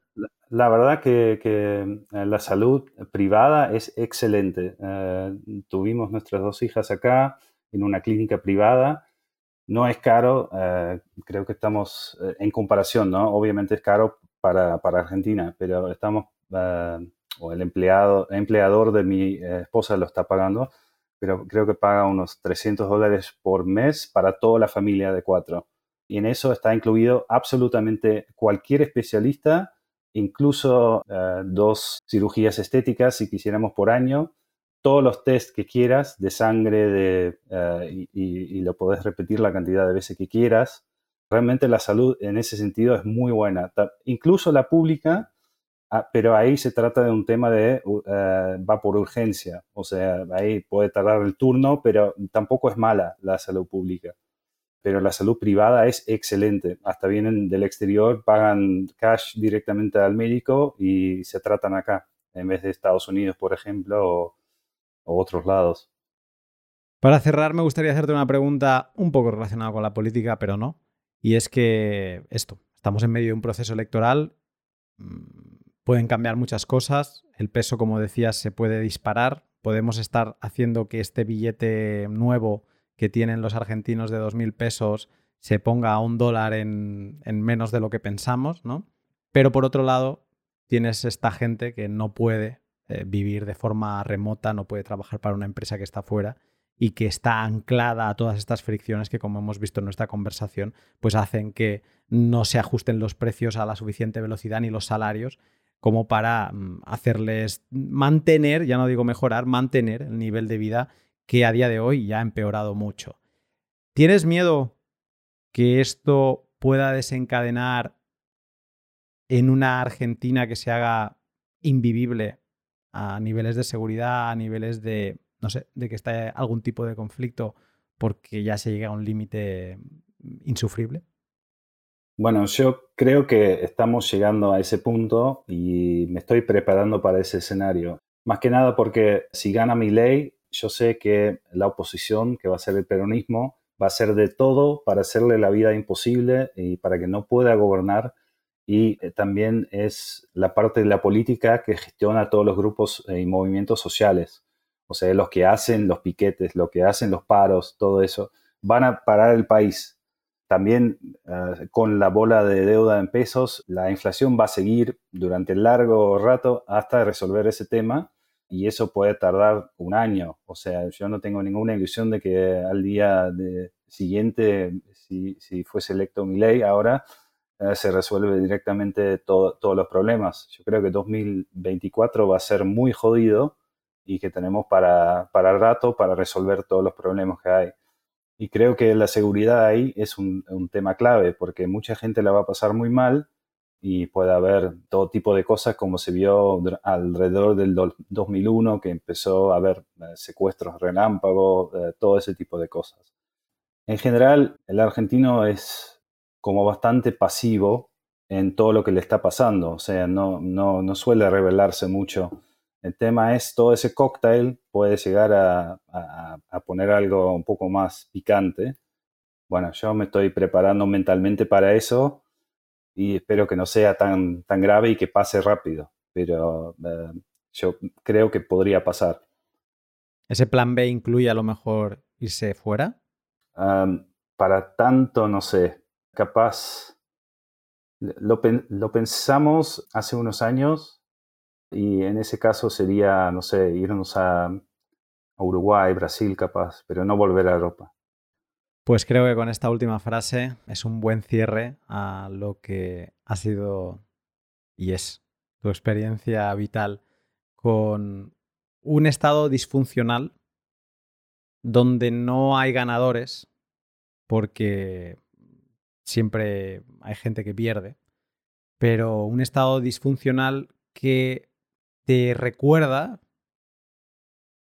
Speaker 1: la, verdad que, eh, la salud privada es excelente. Eh, tuvimos nuestras dos hijas acá en una clínica privada. No es caro, eh, creo que estamos en comparación, ¿no? Obviamente es caro para, para Argentina, pero estamos, o el empleado, empleador de mi esposa lo está pagando, pero creo que paga unos 300 dólares por mes para toda la familia de cuatro y en eso está incluido absolutamente cualquier especialista, incluso eh, dos cirugías estéticas si quisiéramos por año, todos los test que quieras de sangre de, eh, y, lo podés repetir la cantidad de veces que quieras. Realmente la salud en ese sentido es muy buena. Incluso la pública, ah, pero ahí se trata de un tema de, eh, va por urgencia. O sea, ahí puede tardar el turno, pero tampoco es mala la salud pública. Pero la salud privada es excelente. Hasta vienen del exterior, pagan cash directamente al médico y se tratan acá, en vez de Estados Unidos, por ejemplo, o, otros lados.
Speaker 2: Para cerrar, me gustaría hacerte una pregunta un poco relacionada con la política, pero no. Y es que esto, estamos en medio de un proceso electoral, mm, pueden cambiar muchas cosas, el peso, como decías, se puede disparar, podemos estar haciendo que este billete nuevo que tienen los argentinos de 2.000 pesos se ponga a un dólar en, menos de lo que pensamos, ¿no? Pero por otro lado, tienes esta gente que no puede eh, vivir de forma remota, no puede trabajar para una empresa que está fuera y que está anclada a todas estas fricciones que, como hemos visto en nuestra conversación, pues hacen que no se ajusten los precios a la suficiente velocidad ni los salarios como para mm, hacerles mantener, ya no digo mejorar, mantener el nivel de vida que a día de hoy ya ha empeorado mucho. ¿Tienes miedo que esto pueda desencadenar en una Argentina que se haga invivible a niveles de seguridad, a niveles de, no sé, de que esté algún tipo de conflicto porque ya se llega a un límite insufrible?
Speaker 1: Bueno, yo creo que estamos llegando a ese punto y me estoy preparando para ese escenario. Más que nada porque si gana mi ley, yo sé que la oposición, que va a ser el peronismo, va a hacer de todo para hacerle la vida imposible y para que no pueda gobernar. Y eh, también es la parte de la política que gestiona todos los grupos eh, y movimientos sociales. O sea, los que hacen los piquetes, los que hacen los paros, todo eso, van a parar el país. También eh, con la bola de deuda en pesos, la inflación va a seguir durante largo rato hasta resolver ese tema y eso puede tardar un año. O sea, yo no tengo ninguna ilusión de que al día siguiente, si, si, fuese electo mi ley, ahora eh, se resuelve directamente todos los problemas. Yo creo que 2024 va a ser muy jodido y que tenemos para, para rato para resolver todos los problemas que hay. Y creo que la seguridad ahí es un tema clave porque mucha gente la va a pasar muy mal y puede haber todo tipo de cosas como se vio alrededor del 2001 que empezó a haber eh, secuestros relámpagos, eh, todo ese tipo de cosas. En general, el argentino es como bastante pasivo en todo lo que le está pasando, o sea, no, no, no suele revelarse mucho. El tema es, todo ese cóctel puede llegar a, a poner algo un poco más picante. Bueno, yo me estoy preparando mentalmente para eso y espero que no sea tan, tan grave y que pase rápido, pero eh, yo creo que podría pasar.
Speaker 2: ¿Ese plan B incluye a lo mejor irse fuera?
Speaker 1: para tanto, no sé, capaz, lo, lo, pensamos hace unos años y en ese caso sería, no sé, irnos a, a Uruguay, Brasil capaz, pero no volver a Europa.
Speaker 2: Pues creo que con esta última frase es un buen cierre a lo que ha sido y es tu experiencia vital con un estado disfuncional donde no hay ganadores porque siempre hay gente que pierde, pero un estado disfuncional que te recuerda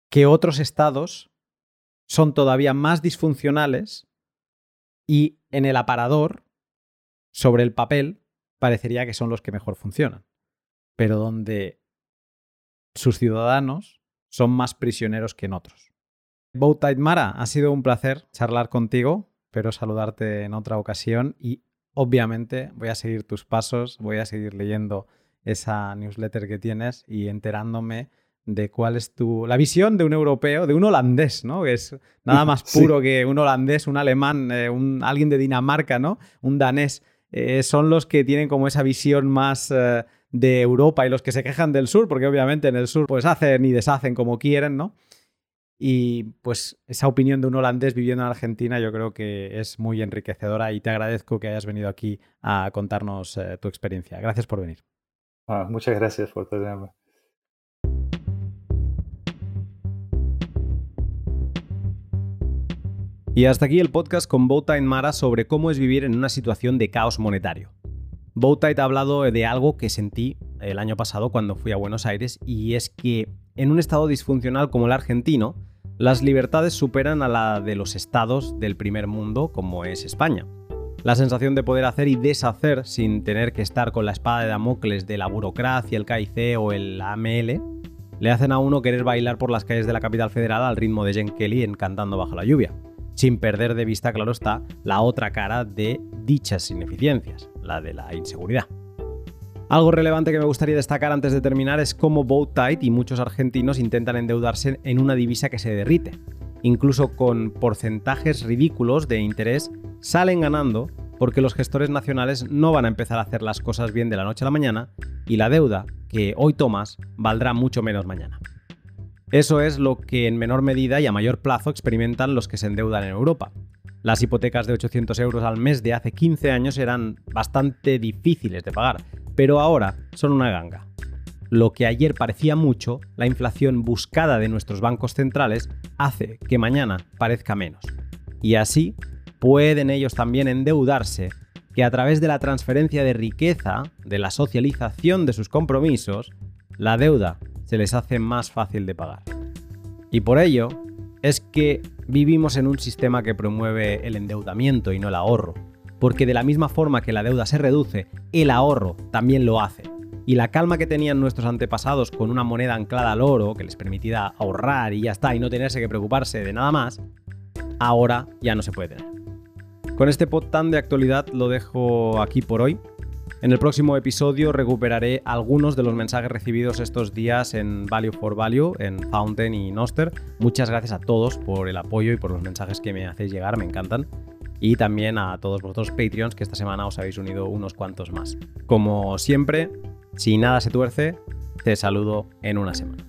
Speaker 2: que otros estados son todavía más disfuncionales y en el aparador, sobre el papel, parecería que son los que mejor funcionan, pero donde sus ciudadanos son más prisioneros que en otros. Bowtide Mara, ha sido un placer charlar contigo, pero saludarte en otra ocasión y obviamente voy a seguir tus pasos, voy a seguir leyendo esa newsletter que tienes y enterándome de cuál es tu la visión de un europeo, de un holandés, ¿no? Que es nada más puro que un holandés, un alemán, eh, un, alguien de Dinamarca, ¿no? Un danés. Eh, son los que tienen como esa visión más eh, de Europa y los que se quejan del sur, porque obviamente en el sur pues hacen y deshacen como quieren, ¿no? Y pues esa opinión de un holandés viviendo en Argentina yo creo que es muy enriquecedora y te agradezco que hayas venido aquí a contarnos tu experiencia. Gracias por venir.
Speaker 1: Ah, muchas gracias por tenerme.
Speaker 2: Y hasta aquí el podcast con Bowtide Mara sobre cómo es vivir en una situación de caos monetario. Bowtide ha hablado de algo que sentí el año pasado cuando fui a Buenos Aires y es que en un estado disfuncional como el argentino, las libertades superan a la de los estados del primer mundo como es España. La sensación de poder hacer y deshacer sin tener que estar con la espada de Damocles de la burocracia, el KIC o el AML le hacen a uno querer bailar por las calles de la capital federal al ritmo de Jen Kelly en Cantando bajo la lluvia, sin perder de vista, claro está, la otra cara de dichas ineficiencias, la de la inseguridad. Algo relevante que me gustaría destacar antes de terminar es cómo Boat y muchos argentinos intentan endeudarse en una divisa que se derrite. Incluso con porcentajes ridículos de interés salen ganando porque los gestores nacionales no van a empezar a hacer las cosas bien de la noche a la mañana y la deuda que hoy tomas valdrá mucho menos mañana. Eso es lo que en menor medida y a mayor plazo experimentan los que se endeudan en Europa. Las hipotecas de 800 euros al mes de hace 15 años eran bastante difíciles de pagar, pero ahora son una ganga. Lo que ayer parecía mucho, la inflación buscada de nuestros bancos centrales hace que mañana parezca menos. Y así pueden ellos también endeudarse, que a través de la transferencia de riqueza, de la socialización de sus compromisos, la deuda se les hace más fácil de pagar. Y por ello es que vivimos en un sistema que promueve el endeudamiento y no el ahorro, porque de la misma forma que la deuda se reduce, el ahorro también lo hace. Y la calma que tenían nuestros antepasados con una moneda anclada al oro que les permitía ahorrar y ya está, y no tenerse que preocuparse de nada más, ahora ya no se puede tener. Con este pod tan de actualidad lo dejo aquí por hoy. En el próximo episodio recuperaré algunos de los mensajes recibidos estos días en Value for Value, en Fountain y Noster. Muchas gracias a todos por el apoyo y por los mensajes que me hacéis llegar, me encantan. Y también a todos vosotros Patreons que esta semana os habéis unido unos cuantos más. Como siempre, si nada se tuerce, te saludo en una semana.